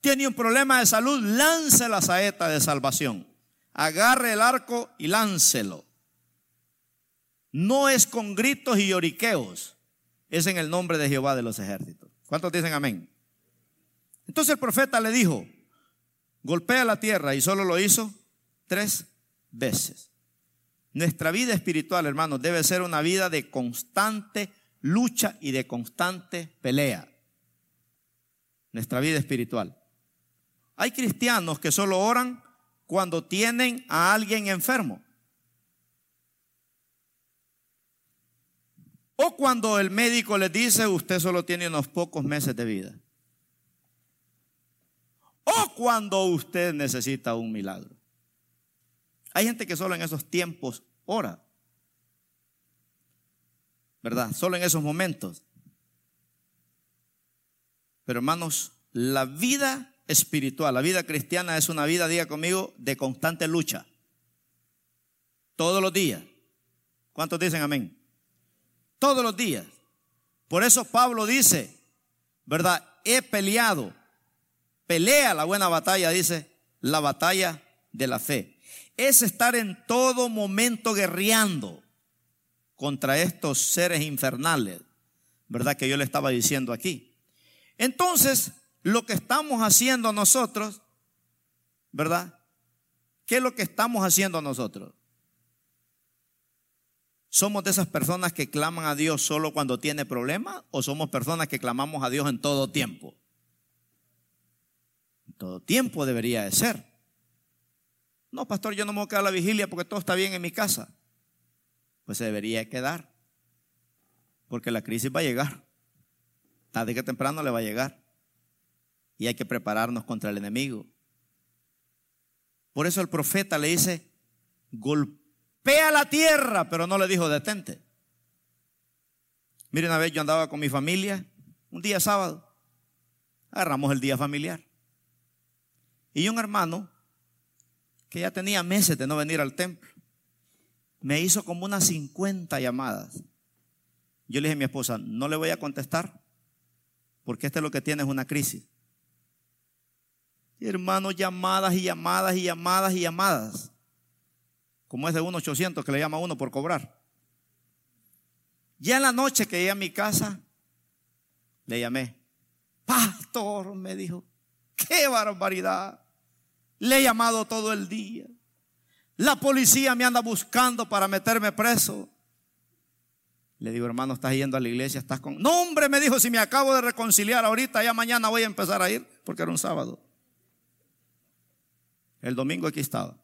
¿Tiene un problema de salud? Lance la saeta de salvación. Agarre el arco y láncelo. No es con gritos y lloriqueos, es en el nombre de Jehová de los ejércitos. ¿Cuántos dicen amén? Entonces el profeta le dijo, golpea la tierra y solo lo hizo tres veces. Nuestra vida espiritual, hermanos, debe ser una vida de constante lucha y de constante pelea. Nuestra vida espiritual. Hay cristianos que solo oran cuando tienen a alguien enfermo. O cuando el médico les dice, usted solo tiene unos pocos meses de vida. O cuando usted necesita un milagro. Hay gente que solo en esos tiempos ora. ¿Verdad? Solo en esos momentos. Pero hermanos, la vida espiritual, la vida cristiana es una vida, diga conmigo, de constante lucha. Todos los días. ¿Cuántos dicen amén? Todos los días. Por eso Pablo dice, ¿verdad? He peleado, pelea la buena batalla, dice, la batalla de la fe. Es estar en todo momento guerreando contra estos seres infernales, ¿verdad? Que yo le estaba diciendo aquí. Entonces, lo que estamos haciendo nosotros, ¿verdad? ¿Qué es lo que estamos haciendo nosotros? ¿Somos de esas personas que claman a Dios solo cuando tiene problemas o somos personas que clamamos a Dios en todo tiempo? En todo tiempo debería de ser. No, pastor, yo no me voy a quedar a la vigilia porque todo está bien en mi casa. Pues se debería quedar. Porque la crisis va a llegar. Tarde que temprano le va a llegar. Y hay que prepararnos contra el enemigo. Por eso el profeta le dice, golpe a la tierra, pero no le dijo detente. Mire, una vez yo andaba con mi familia, un día sábado, agarramos el día familiar. Y un hermano, que ya tenía meses de no venir al templo, me hizo como unas 50 llamadas. Yo le dije a mi esposa, no le voy a contestar, porque este es lo que tiene es una crisis. Hermano, llamadas y llamadas y llamadas y llamadas como es de 1.800 que le llama uno por cobrar. Ya en la noche que llegué a mi casa, le llamé. Pastor, me dijo, qué barbaridad. Le he llamado todo el día. La policía me anda buscando para meterme preso. Le digo, hermano, estás yendo a la iglesia, estás con... No, hombre, me dijo, si me acabo de reconciliar ahorita, ya mañana voy a empezar a ir, porque era un sábado. El domingo aquí estaba.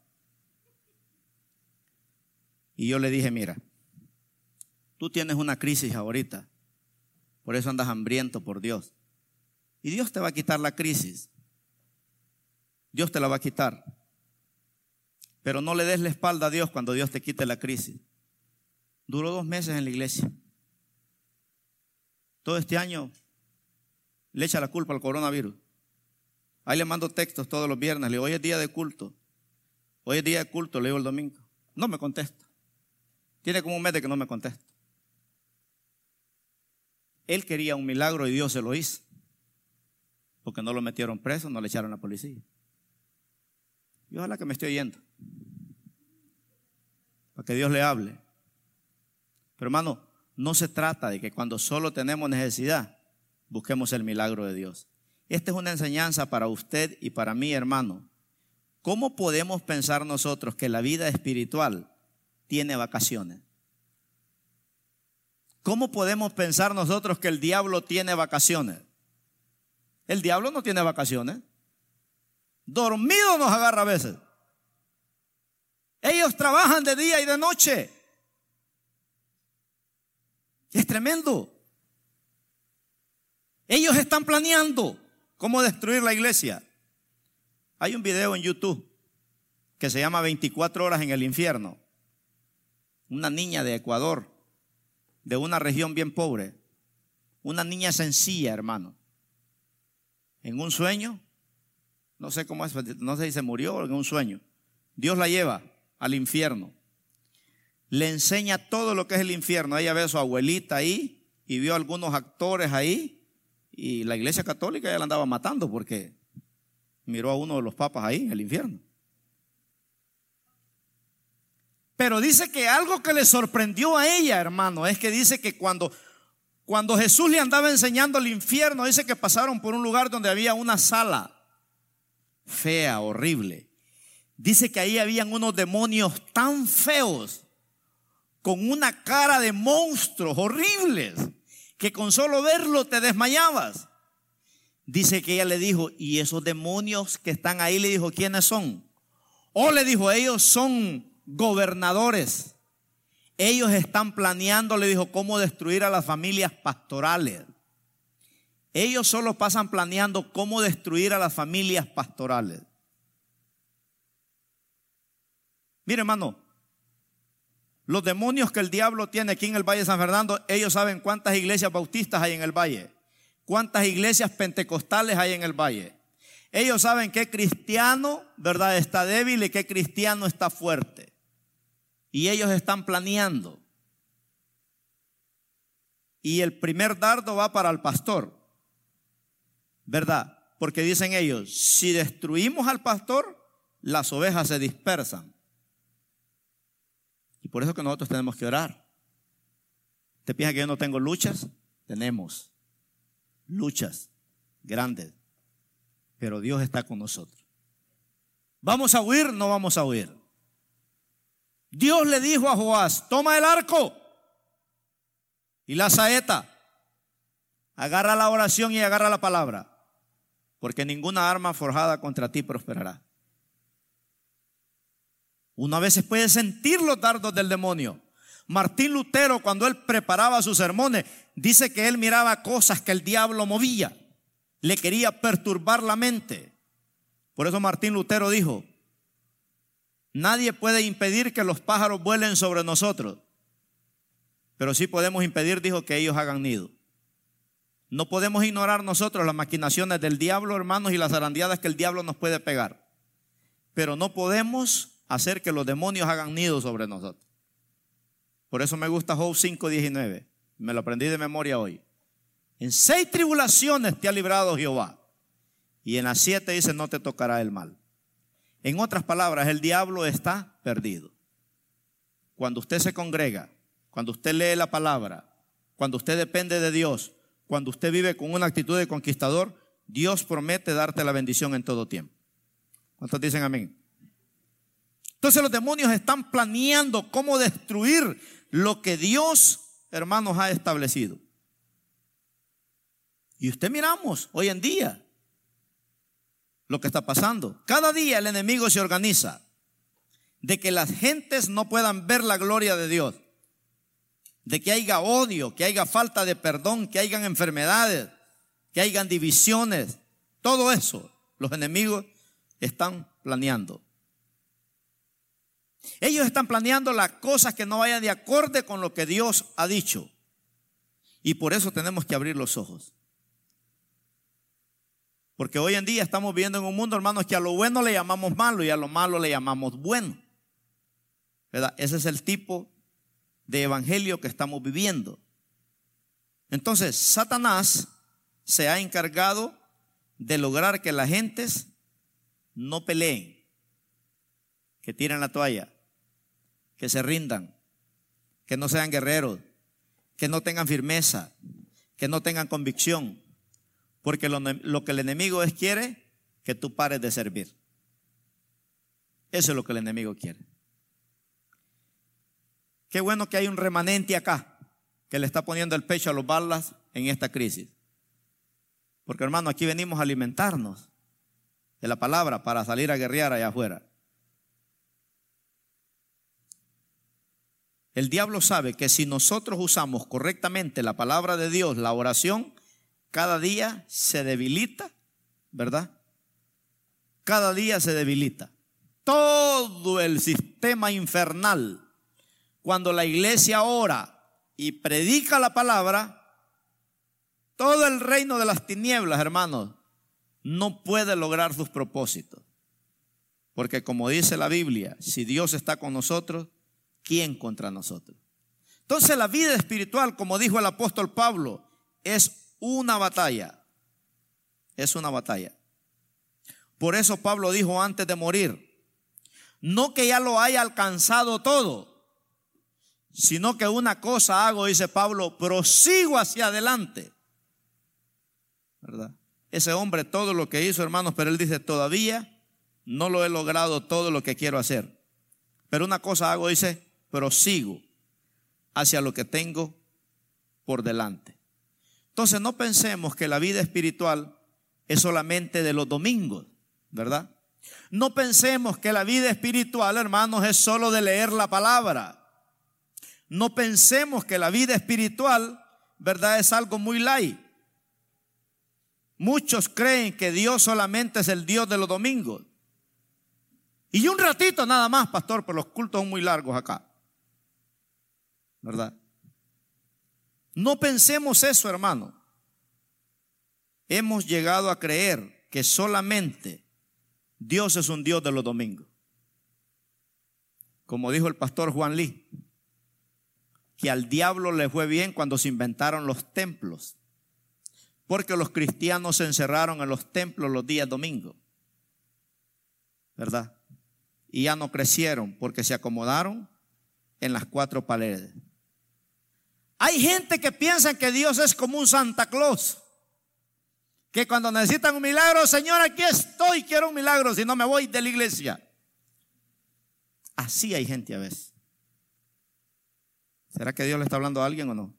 Y yo le dije, mira, tú tienes una crisis ahorita, por eso andas hambriento por Dios. Y Dios te va a quitar la crisis. Dios te la va a quitar. Pero no le des la espalda a Dios cuando Dios te quite la crisis. Duró dos meses en la iglesia. Todo este año le echa la culpa al coronavirus. Ahí le mando textos todos los viernes. Le digo, hoy es día de culto. Hoy es día de culto, le digo el domingo. No me contesta. Tiene como un mes de que no me contesta. Él quería un milagro y Dios se lo hizo. Porque no lo metieron preso, no le echaron a la policía. Y ojalá que me esté oyendo. Para que Dios le hable. Pero hermano, no se trata de que cuando solo tenemos necesidad, busquemos el milagro de Dios. Esta es una enseñanza para usted y para mí, hermano. ¿Cómo podemos pensar nosotros que la vida espiritual tiene vacaciones. ¿Cómo podemos pensar nosotros que el diablo tiene vacaciones? El diablo no tiene vacaciones. Dormido nos agarra a veces. Ellos trabajan de día y de noche. Es tremendo. Ellos están planeando cómo destruir la iglesia. Hay un video en YouTube que se llama 24 horas en el infierno. Una niña de Ecuador, de una región bien pobre, una niña sencilla, hermano. En un sueño, no sé cómo es, no sé si se murió o en un sueño. Dios la lleva al infierno. Le enseña todo lo que es el infierno. Ella ve a su abuelita ahí y vio algunos actores ahí. Y la iglesia católica ya la andaba matando porque miró a uno de los papas ahí en el infierno. Pero dice que algo que le sorprendió a ella, hermano, es que dice que cuando, cuando Jesús le andaba enseñando el infierno, dice que pasaron por un lugar donde había una sala fea, horrible. Dice que ahí habían unos demonios tan feos, con una cara de monstruos horribles, que con solo verlo te desmayabas. Dice que ella le dijo, y esos demonios que están ahí, le dijo, ¿quiénes son? O le dijo, ellos son gobernadores. Ellos están planeando, le dijo, cómo destruir a las familias pastorales. Ellos solo pasan planeando cómo destruir a las familias pastorales. Mire, hermano, los demonios que el diablo tiene aquí en el Valle de San Fernando, ellos saben cuántas iglesias bautistas hay en el valle, cuántas iglesias pentecostales hay en el valle. Ellos saben qué cristiano, ¿verdad?, está débil y qué cristiano está fuerte y ellos están planeando. Y el primer dardo va para el pastor, ¿verdad? Porque dicen ellos, si destruimos al pastor, las ovejas se dispersan. Y por eso que nosotros tenemos que orar. ¿Te piensas que yo no tengo luchas? Tenemos luchas grandes. Pero Dios está con nosotros. ¿Vamos a huir? No vamos a huir. Dios le dijo a Joás, toma el arco y la saeta, agarra la oración y agarra la palabra, porque ninguna arma forjada contra ti prosperará. Una vez puede sentir los dardos del demonio. Martín Lutero, cuando él preparaba sus sermones, dice que él miraba cosas que el diablo movía, le quería perturbar la mente. Por eso Martín Lutero dijo, Nadie puede impedir que los pájaros vuelen sobre nosotros. Pero sí podemos impedir, dijo, que ellos hagan nido. No podemos ignorar nosotros las maquinaciones del diablo, hermanos, y las zarandeadas que el diablo nos puede pegar. Pero no podemos hacer que los demonios hagan nido sobre nosotros. Por eso me gusta Job 5:19. Me lo aprendí de memoria hoy. En seis tribulaciones te ha librado Jehová. Y en las siete dice, no te tocará el mal. En otras palabras, el diablo está perdido. Cuando usted se congrega, cuando usted lee la palabra, cuando usted depende de Dios, cuando usted vive con una actitud de conquistador, Dios promete darte la bendición en todo tiempo. ¿Cuántos dicen amén? Entonces los demonios están planeando cómo destruir lo que Dios, hermanos, ha establecido. Y usted miramos hoy en día, lo que está pasando. Cada día el enemigo se organiza de que las gentes no puedan ver la gloria de Dios, de que haya odio, que haya falta de perdón, que hayan enfermedades, que hayan divisiones. Todo eso los enemigos están planeando. Ellos están planeando las cosas que no vayan de acorde con lo que Dios ha dicho. Y por eso tenemos que abrir los ojos. Porque hoy en día estamos viviendo en un mundo, hermanos, que a lo bueno le llamamos malo y a lo malo le llamamos bueno. ¿Verdad? Ese es el tipo de evangelio que estamos viviendo. Entonces, Satanás se ha encargado de lograr que las gentes no peleen, que tiren la toalla, que se rindan, que no sean guerreros, que no tengan firmeza, que no tengan convicción, porque lo, que el enemigo es quiere que tú pares de servir. Eso es lo que el enemigo quiere. Qué bueno que hay un remanente acá que le está poniendo el pecho a los balas en esta crisis. Porque hermano, aquí venimos a alimentarnos de la palabra para salir a guerrear allá afuera. El diablo sabe que si nosotros usamos correctamente la palabra de Dios, la oración, cada día se debilita, ¿verdad? Cada día se debilita. Todo el sistema infernal, cuando la iglesia ora y predica la palabra, todo el reino de las tinieblas, hermanos, no puede lograr sus propósitos. Porque como dice la Biblia, si Dios está con nosotros, ¿quién contra nosotros? Entonces la vida espiritual, como dijo el apóstol Pablo, es una batalla. Es una batalla. Por eso Pablo dijo antes de morir, no que ya lo haya alcanzado todo, sino que una cosa hago, dice Pablo, prosigo hacia adelante. Ese hombre todo lo que hizo, hermanos, pero él dice, todavía no lo he logrado todo lo que quiero hacer. Pero una cosa hago, dice, prosigo hacia lo que tengo por delante. Entonces no pensemos que la vida espiritual es solamente de los domingos, ¿verdad? No pensemos que la vida espiritual, hermanos, es solo de leer la palabra. No pensemos que la vida espiritual, ¿verdad? Es algo muy light. Muchos creen que Dios solamente es el Dios de los domingos. Y un ratito nada más, pastor, pero los cultos son muy largos acá. ¿Verdad? No pensemos eso, hermano. Hemos llegado a creer que solamente Dios es un Dios de los domingos. Como dijo el pastor Juan Lee, que al diablo le fue bien cuando se inventaron los templos porque los cristianos se encerraron en los templos los días domingos. ¿Verdad? Y ya no crecieron porque se acomodaron en las cuatro paredes. Hay gente que piensa que Dios es como un Santa Claus. Que cuando necesitan un milagro, Señor, aquí estoy, quiero un milagro, si no me voy de la iglesia. Así hay gente a veces. ¿Será que Dios le está hablando a alguien o no?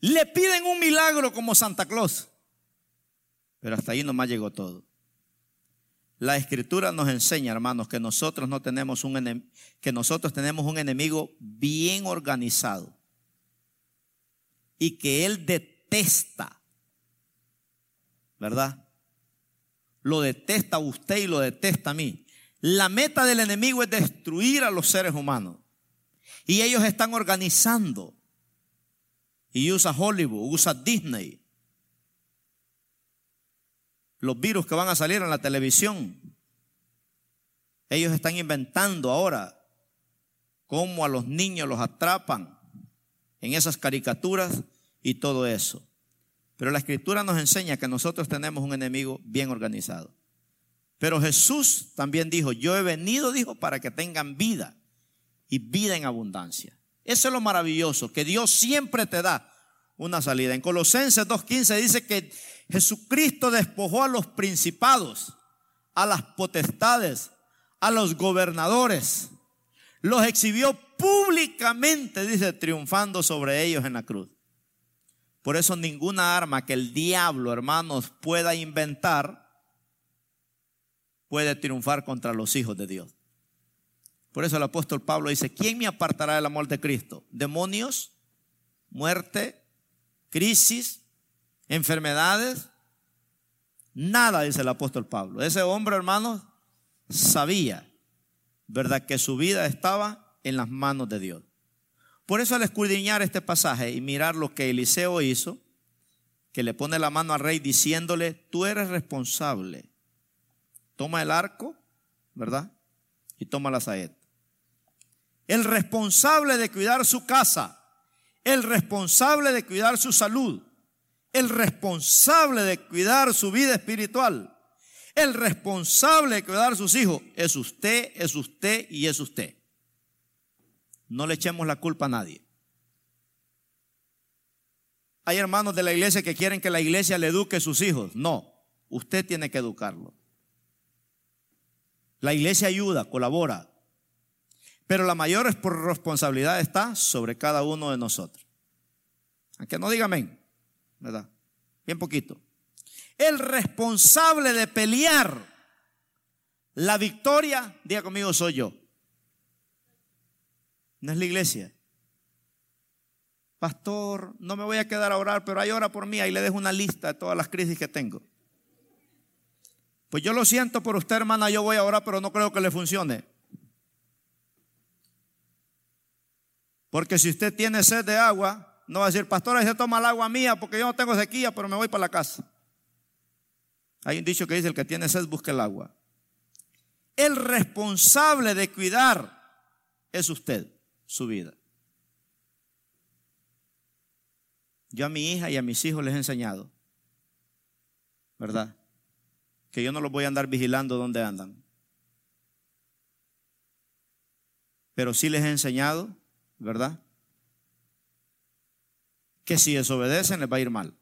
Le piden un milagro como Santa Claus. Pero hasta ahí nomás llegó todo. La escritura nos enseña, hermanos, que nosotros no tenemos un que nosotros tenemos un enemigo bien organizado y que él detesta, ¿verdad? Lo detesta usted y lo detesta a mí. La meta del enemigo es destruir a los seres humanos. Y ellos están organizando y usa Hollywood, usa Disney. Los virus que van a salir en la televisión. Ellos están inventando ahora cómo a los niños los atrapan en esas caricaturas y todo eso. Pero la escritura nos enseña que nosotros tenemos un enemigo bien organizado. Pero Jesús también dijo, yo he venido, dijo, para que tengan vida y vida en abundancia. Eso es lo maravilloso, que Dios siempre te da una salida. En Colosenses 2.15 dice que Jesucristo despojó a los principados, a las potestades, a los gobernadores. Los exhibió públicamente, dice, triunfando sobre ellos en la cruz. Por eso ninguna arma que el diablo, hermanos, pueda inventar puede triunfar contra los hijos de Dios. Por eso el apóstol Pablo dice, ¿quién me apartará del amor de Cristo? ¿Demonios? ¿Muerte? ¿Crisis? ¿Enfermedades? Nada, dice el apóstol Pablo. Ese hombre, hermanos, sabía, ¿verdad?, que su vida estaba en las manos de Dios. Por eso al escudriñar este pasaje y mirar lo que Eliseo hizo, que le pone la mano al rey diciéndole, tú eres responsable. Toma el arco, ¿verdad? Y toma la saeta el responsable de cuidar su casa, el responsable de cuidar su salud, el responsable de cuidar su vida espiritual, el responsable de cuidar sus hijos, es usted, es usted y es usted. No le echemos la culpa a nadie. Hay hermanos de la iglesia que quieren que la iglesia le eduque a sus hijos. No, usted tiene que educarlo. La iglesia ayuda, colabora, pero la mayor responsabilidad está sobre cada uno de nosotros. Aunque no diga amén, ¿verdad? Bien poquito. El responsable de pelear la victoria, diga conmigo, soy yo. No es la iglesia. Pastor, no me voy a quedar a orar, pero ahí ora por mí, ahí le dejo una lista de todas las crisis que tengo. Pues yo lo siento por usted, hermana, yo voy a orar, pero no creo que le funcione. Porque si usted tiene sed de agua, no va a decir, pastor, se toma el agua mía porque yo no tengo sequía, pero me voy para la casa. Hay un dicho que dice, el que tiene sed busca el agua. El responsable de cuidar es usted, su vida. Yo a mi hija y a mis hijos les he enseñado, ¿verdad? Que yo no los voy a andar vigilando donde andan. Pero sí les he enseñado, ¿verdad? Que si desobedecen les va a ir mal.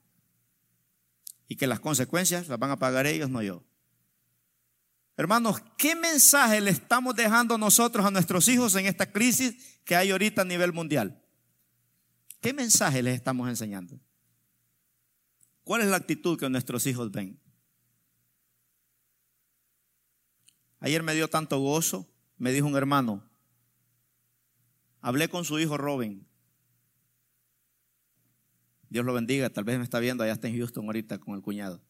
Y que las consecuencias las van a pagar ellos, no yo. Hermanos, ¿qué mensaje le estamos dejando nosotros a nuestros hijos en esta crisis que hay ahorita a nivel mundial? ¿Qué mensaje les estamos enseñando? ¿Cuál es la actitud que nuestros hijos ven? Ayer me dio tanto gozo, me dijo un hermano, hablé con su hijo Robin. Dios lo bendiga, tal vez me está viendo, allá está en Houston ahorita con el cuñado.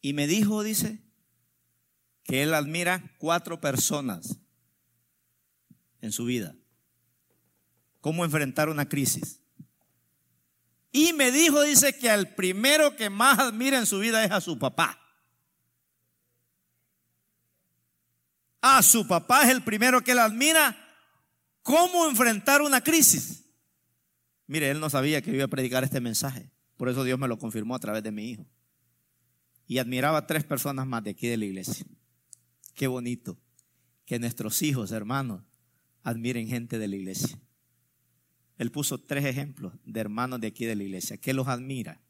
Y me dijo, dice, que él admira cuatro personas en su vida. Cómo enfrentar una crisis. Y me dijo, dice, que al primero que más admira en su vida es a su papá. A su papá es el primero que él admira. ¿Cómo enfrentar una crisis? Mire, él no sabía que iba a predicar este mensaje. Por eso Dios me lo confirmó a través de mi hijo. Y admiraba a tres personas más de aquí de la iglesia. Qué bonito que nuestros hijos, hermanos, admiren gente de la iglesia. Él puso tres ejemplos de hermanos de aquí de la iglesia, que los admira,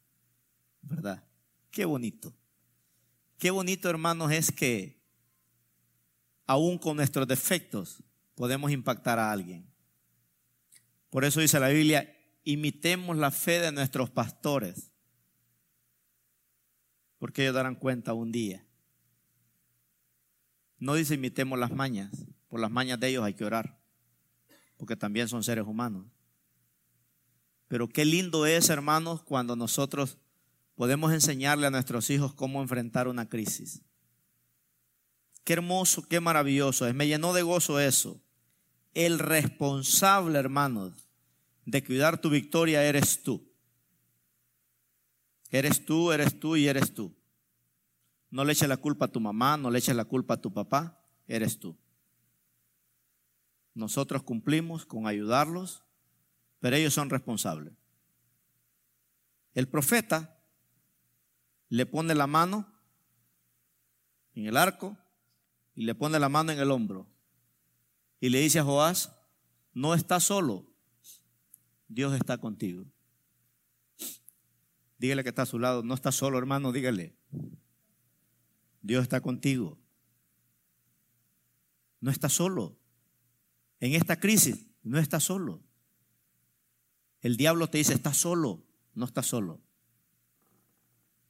¿verdad? Qué bonito. Qué bonito, hermanos, es que aún con nuestros defectos podemos impactar a alguien. Por eso dice la Biblia, imitemos la fe de nuestros pastores, porque ellos darán cuenta un día. No dice imitemos las mañas, por las mañas de ellos hay que orar porque también son seres humanos. Pero qué lindo es, hermanos, cuando nosotros podemos enseñarle a nuestros hijos cómo enfrentar una crisis. Qué hermoso, qué maravilloso. Me llenó de gozo eso. El responsable, hermanos, de cuidar tu victoria eres tú. Eres tú, eres tú y eres tú. No le eches la culpa a tu mamá, no le eches la culpa a tu papá, eres tú. Nosotros cumplimos con ayudarlos, pero ellos son responsables. El profeta le pone la mano en el arco y le pone la mano en el hombro. Y le dice a Joás, no estás solo, Dios está contigo. Dígale que está a su lado, no estás solo hermano, dígale. Dios está contigo. No estás solo. En esta crisis no estás solo. El diablo te dice, estás solo, no estás solo.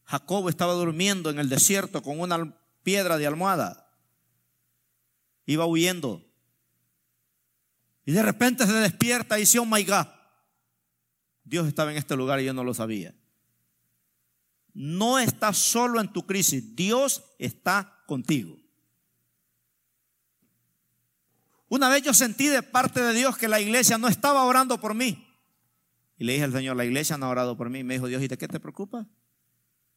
Jacob estaba durmiendo en el desierto con una piedra de almohada. Iba huyendo. Y de repente se despierta y dice, oh my God, Dios estaba en este lugar y yo no lo sabía. No estás solo en tu crisis, Dios está contigo. Una vez yo sentí de parte de Dios que la iglesia no estaba orando por mí. Y le dije al Señor, la iglesia no ha orado por mí. Y me dijo, Dios, ¿y qué te preocupa?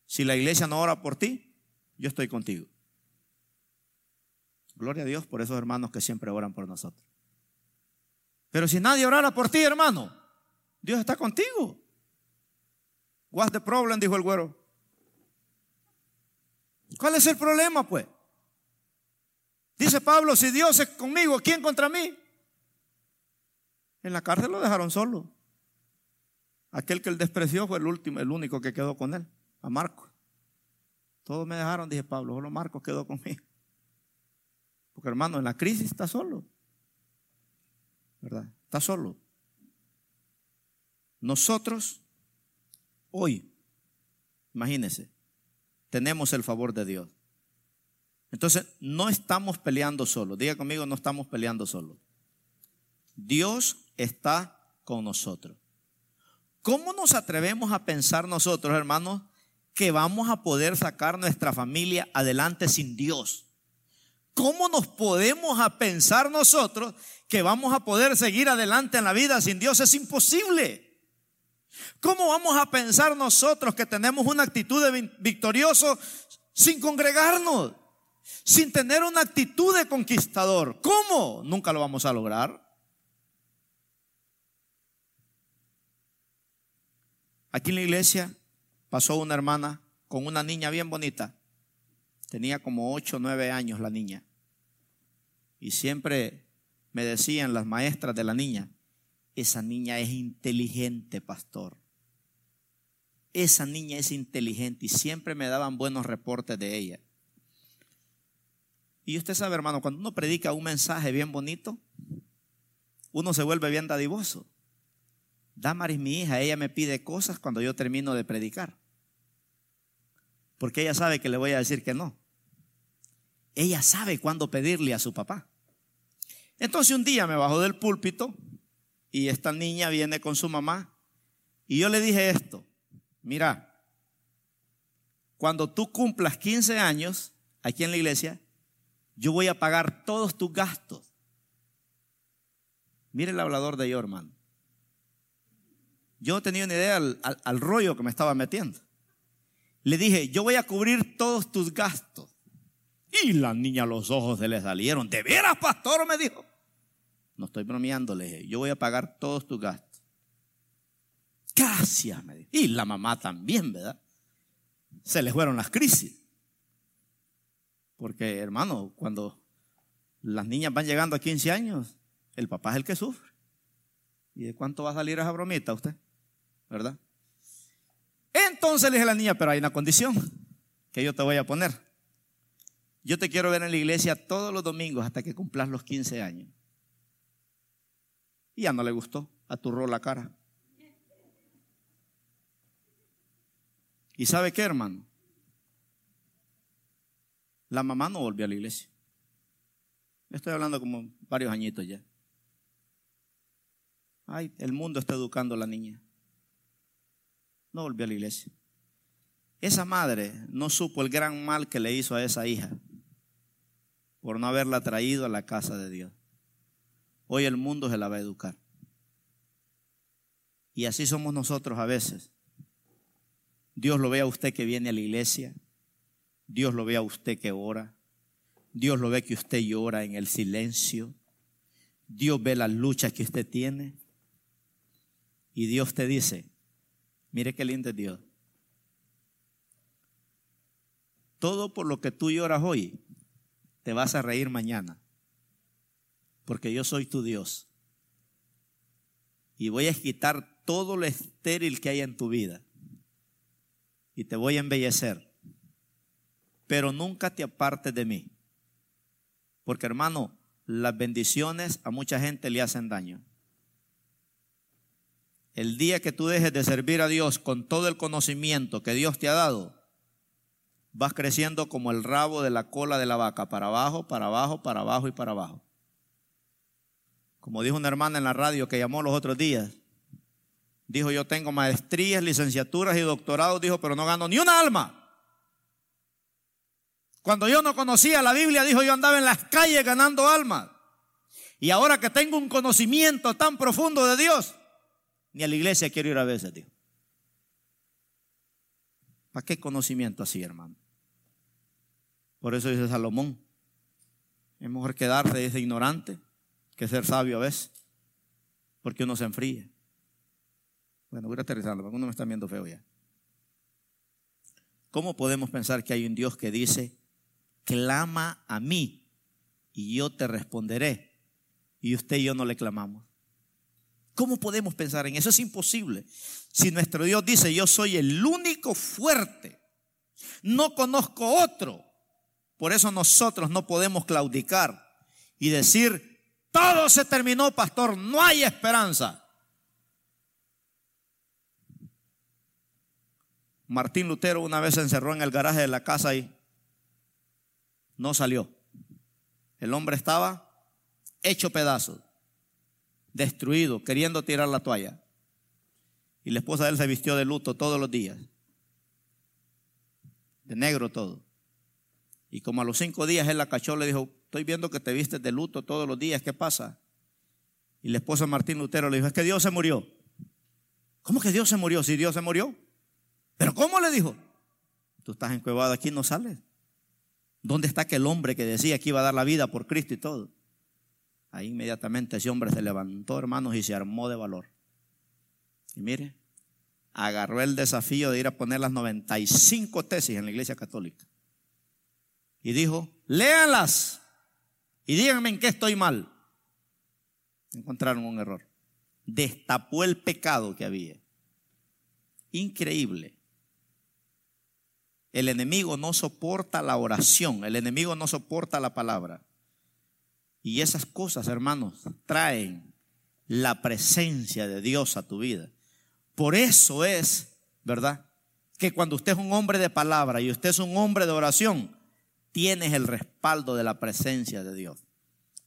Si la iglesia no ora por ti, yo estoy contigo. Gloria a Dios por esos hermanos que siempre oran por nosotros. Pero si nadie orara por ti, hermano, Dios está contigo. What's the problem? Dijo el güero. ¿Cuál es el problema, pues? Dice Pablo, si Dios es conmigo, ¿quién contra mí? En la cárcel lo dejaron solo. Aquel que él despreció fue el último, el único que quedó con él, a Marco. Todos me dejaron, dije Pablo, solo Marcos quedó conmigo. Porque hermano, en la crisis está solo. ¿Verdad? Está solo. Nosotros, hoy, imagínense, tenemos el favor de Dios. Entonces, no estamos peleando solos. Diga conmigo, no estamos peleando solos. Dios está con nosotros. ¿Cómo nos atrevemos a pensar nosotros, hermanos, que vamos a poder sacar nuestra familia adelante sin Dios? ¿Cómo nos podemos a pensar nosotros que vamos a poder seguir adelante en la vida sin Dios? Es imposible. ¿Cómo vamos a pensar nosotros que tenemos una actitud de victorioso sin congregarnos? sin tener una actitud de conquistador. ¿Cómo? Nunca lo vamos a lograr. Aquí en la iglesia pasó una hermana con una niña bien bonita. Tenía como 8 o 9 años la niña. Y siempre me decían las maestras de la niña, esa niña es inteligente, pastor. Esa niña es inteligente y siempre me daban buenos reportes de ella. Y usted sabe, hermano, cuando uno predica un mensaje bien bonito, uno se vuelve bien dadivoso. Damaris, mi hija, ella me pide cosas cuando yo termino de predicar. Porque ella sabe que le voy a decir que no. Ella sabe cuándo pedirle a su papá. Entonces un día me bajó del púlpito y esta niña viene con su mamá y yo le dije esto, mira, cuando tú cumplas 15 años aquí en la iglesia, yo voy a pagar todos tus gastos. Mire el hablador de yo, hermano. Yo no tenía ni idea al, rollo que me estaba metiendo. Le dije, yo voy a cubrir todos tus gastos. Y la niña los ojos se le salieron. ¿De veras, pastor? Me dijo. No estoy bromeándole. Yo voy a pagar todos tus gastos. Gracias, me dijo. Y la mamá también, ¿verdad? Se le fueron las crisis. Porque, hermano, cuando las niñas van llegando a 15 años, el papá es el que sufre. ¿Y de cuánto va a salir esa bromita usted? ¿Verdad? Entonces le dije a la niña, pero hay una condición que yo te voy a poner. Yo te quiero ver en la iglesia todos los domingos hasta que cumplas los 15 años. Y ya no le gustó, aturró la cara. ¿Y sabe qué, hermano? La mamá no volvió a la iglesia. Estoy hablando como varios añitos ya. Ay, el mundo está educando a la niña. No volvió a la iglesia. Esa madre no supo el gran mal que le hizo a esa hija por no haberla traído a la casa de Dios. Hoy el mundo se la va a educar. Y así somos nosotros a veces. Dios lo ve a usted que viene a la iglesia, Dios lo ve a usted que ora. Dios lo ve que usted llora en el silencio. Dios ve las luchas que usted tiene. Y Dios te dice, mire qué lindo es Dios. Todo por lo que tú lloras hoy, te vas a reír mañana. Porque yo soy tu Dios. Y voy a quitar todo lo estéril que hay en tu vida. Y te voy a embellecer pero nunca te apartes de mí. Porque hermano, las bendiciones a mucha gente le hacen daño. El día que tú dejes de servir a Dios con todo el conocimiento que Dios te ha dado, vas creciendo como el rabo de la cola de la vaca, para abajo, para abajo, para abajo y para abajo. Como dijo una hermana en la radio que llamó los otros días, dijo yo tengo maestrías, licenciaturas y doctorados, dijo, pero no gano ni un alma. Cuando yo no conocía la Biblia, dijo, yo andaba en las calles ganando almas. Y ahora que tengo un conocimiento tan profundo de Dios, ni a la iglesia quiero ir a veces, tío. ¿Para qué conocimiento así, hermano? Por eso dice Salomón, es mejor quedarse de ignorante que ser sabio a veces, porque uno se enfríe. Bueno, voy a aterrizarlo, porque uno me está viendo feo ya. ¿Cómo podemos pensar que hay un Dios que dice, clama a mí y yo te responderé. Y usted y yo no le clamamos. ¿Cómo podemos pensar en eso? Es imposible. Si nuestro Dios dice, yo soy el único fuerte, no conozco otro. Por eso nosotros no podemos claudicar y decir, todo se terminó, pastor, no hay esperanza. Martín Lutero una vez se encerró en el garaje de la casa y no salió. El hombre estaba hecho pedazos, destruido, queriendo tirar la toalla. Y la esposa de él se vistió de luto todos los días, de negro todo. Y como a los cinco días él la cachó, le dijo, estoy viendo que te vistes de luto todos los días, ¿qué pasa? Y la esposa Martín Lutero le dijo, es que Dios se murió. ¿Cómo que Dios se murió? Si Dios se murió. ¿Pero cómo le dijo? Tú estás encuevado aquí, no sales. ¿Dónde está aquel hombre que decía que iba a dar la vida por Cristo y todo? Ahí inmediatamente ese hombre se levantó, hermanos, y se armó de valor. Y mire, agarró el desafío de ir a poner las 95 tesis en la iglesia católica. Y dijo, léanlas y díganme en qué estoy mal. Encontraron un error. Destapó el pecado que había. Increíble. El enemigo no soporta la oración, el enemigo no soporta la palabra. Y esas cosas, hermanos, traen la presencia de Dios a tu vida. Por eso es, ¿verdad? Que cuando usted es un hombre de palabra y usted es un hombre de oración, tienes el respaldo de la presencia de Dios.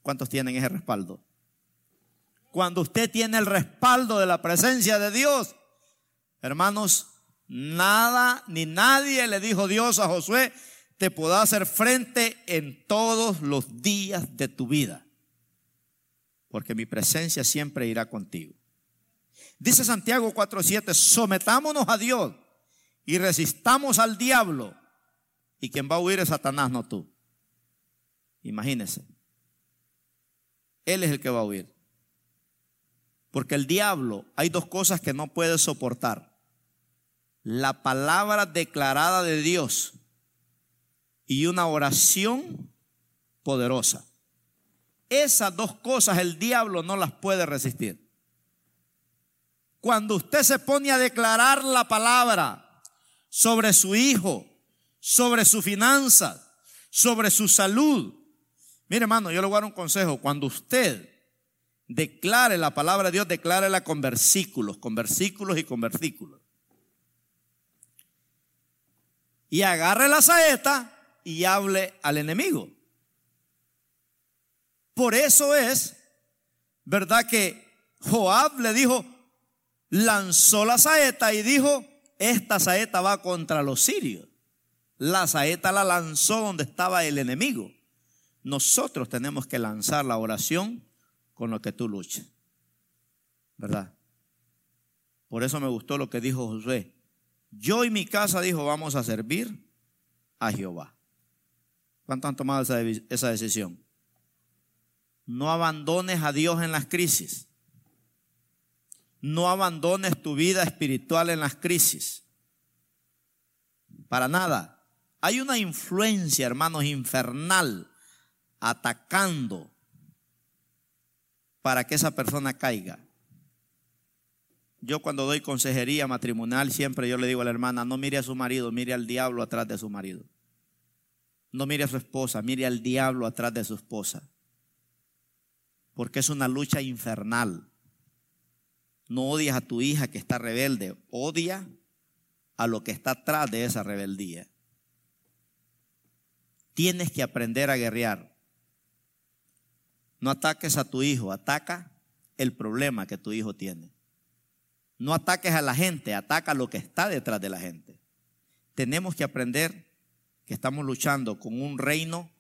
¿Cuántos tienen ese respaldo? Cuando usted tiene el respaldo de la presencia de Dios, hermanos, Nada ni nadie le dijo Dios a Josué, te podrá hacer frente en todos los días de tu vida, porque mi presencia siempre irá contigo. Dice Santiago 4:7, sometámonos a Dios y resistamos al diablo, y quien va a huir es Satanás, no tú. Imagínese. Él es el que va a huir. Porque el diablo hay dos cosas que no puede soportar la palabra declarada de Dios y una oración poderosa. Esas dos cosas el diablo no las puede resistir. Cuando usted se pone a declarar la palabra sobre su hijo, sobre su finanzas, sobre su salud. Mire hermano, yo le voy a dar un consejo. Cuando usted declare la palabra de Dios, declárela con versículos, con versículos y con versículos. y agarre la saeta y hable al enemigo. Por eso es, ¿verdad? Que Joab le dijo, lanzó la saeta y dijo, esta saeta va contra los sirios. La saeta la lanzó donde estaba el enemigo. Nosotros tenemos que lanzar la oración con lo que tú luches. ¿Verdad? Por eso me gustó lo que dijo Josué. Yo y mi casa dijo, vamos a servir a Jehová. ¿Cuántos han tomado esa, esa decisión? No abandones a Dios en las crisis. No abandones tu vida espiritual en las crisis. Para nada. Hay una influencia, hermanos, infernal atacando para que esa persona caiga. Yo cuando doy consejería matrimonial siempre yo le digo a la hermana, no mire a su marido, mire al diablo atrás de su marido. No mire a su esposa, mire al diablo atrás de su esposa. Porque es una lucha infernal. No odias a tu hija que está rebelde, odia a lo que está atrás de esa rebeldía. Tienes que aprender a guerrear. No ataques a tu hijo, ataca el problema que tu hijo tiene. No ataques a la gente, ataca lo que está detrás de la gente. Tenemos que aprender que estamos luchando con un reino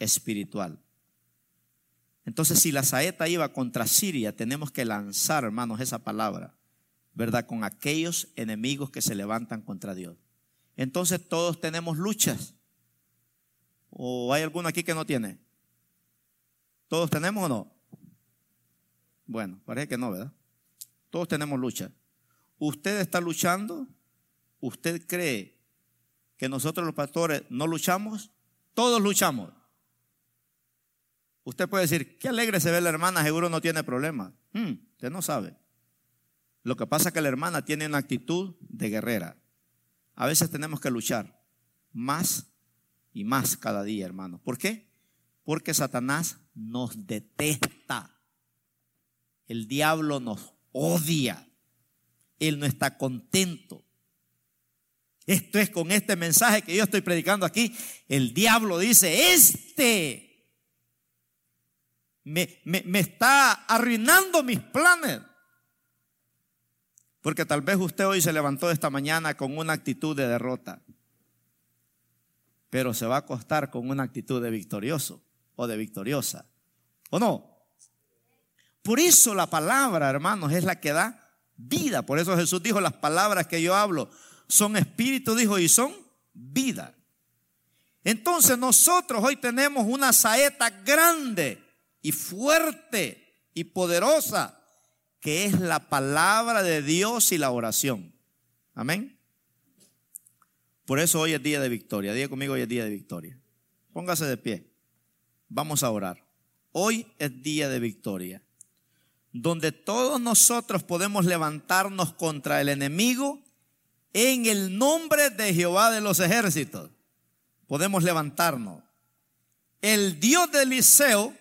espiritual. Entonces, si la saeta iba contra Siria, tenemos que lanzar, hermanos, esa palabra, ¿verdad? Con aquellos enemigos que se levantan contra Dios. Entonces, todos tenemos luchas. ¿O hay alguno aquí que no tiene? ¿Todos tenemos o no? Bueno, parece que no, ¿verdad? Todos tenemos luchas usted está luchando, usted cree que nosotros los pastores no luchamos, todos luchamos. Usted puede decir, qué alegre se ve la hermana, seguro no tiene problema. Hmm, usted no sabe. Lo que pasa es que la hermana tiene una actitud de guerrera. A veces tenemos que luchar más y más cada día, hermano. ¿Por qué? Porque Satanás nos detesta. El diablo nos odia. Él no está contento Esto es con este mensaje que yo estoy predicando aquí. El diablo dice, este me, me, está arruinando mis planes. Porque tal vez usted hoy se levantó esta mañana con una actitud de derrota, pero se va a acostar con una actitud de victorioso o de victoriosa. ¿O no? Por eso la palabra, hermanos, es la que da vida. Por eso Jesús dijo, las palabras que yo hablo son espíritu, dijo, y son vida. Entonces nosotros hoy tenemos una saeta grande y fuerte y poderosa, que es la palabra de Dios y la oración. Amén. Por eso hoy es día de victoria. Diga conmigo, hoy es día de victoria. Póngase de pie. Vamos a orar. Hoy es día de victoria donde todos nosotros podemos levantarnos contra el enemigo en el nombre de Jehová de los ejércitos. Podemos levantarnos. El Dios de Eliseo,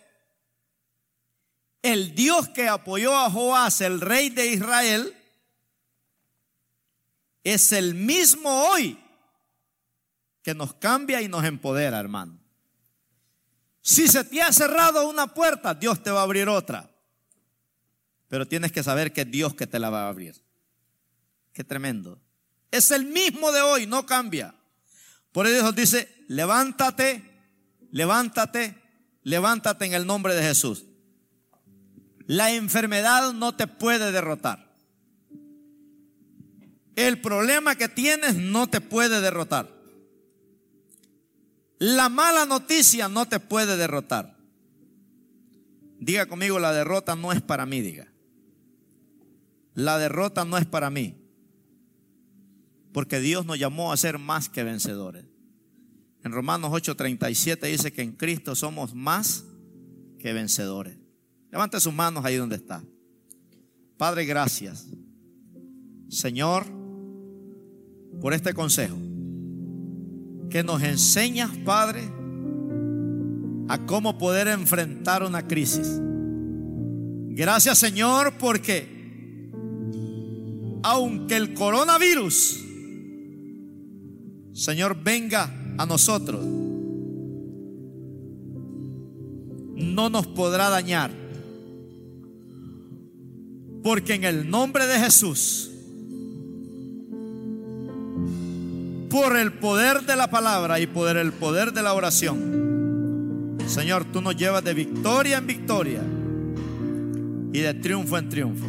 el Dios que apoyó a Joás, el rey de Israel, es el mismo hoy que nos cambia y nos empodera, hermano. Si se te ha cerrado una puerta, Dios te va a abrir otra. Pero tienes que saber que es Dios que te la va a abrir. Qué tremendo. Es el mismo de hoy, no cambia. Por eso dice, levántate, levántate, levántate en el nombre de Jesús. La enfermedad no te puede derrotar. El problema que tienes no te puede derrotar. La mala noticia no te puede derrotar. Diga conmigo, la derrota no es para mí, diga la derrota no es para mí. Porque Dios nos llamó a ser más que vencedores. En Romanos 8:37 dice que en Cristo somos más que vencedores. Levante sus manos ahí donde está. Padre, gracias. Señor, por este consejo. Que nos enseñas, Padre, a cómo poder enfrentar una crisis. Gracias, Señor, porque aunque el coronavirus, Señor, venga a nosotros, no nos podrá dañar. Porque en el nombre de Jesús, por el poder de la palabra y por el poder de la oración, Señor, tú nos llevas de victoria en victoria y de triunfo en triunfo.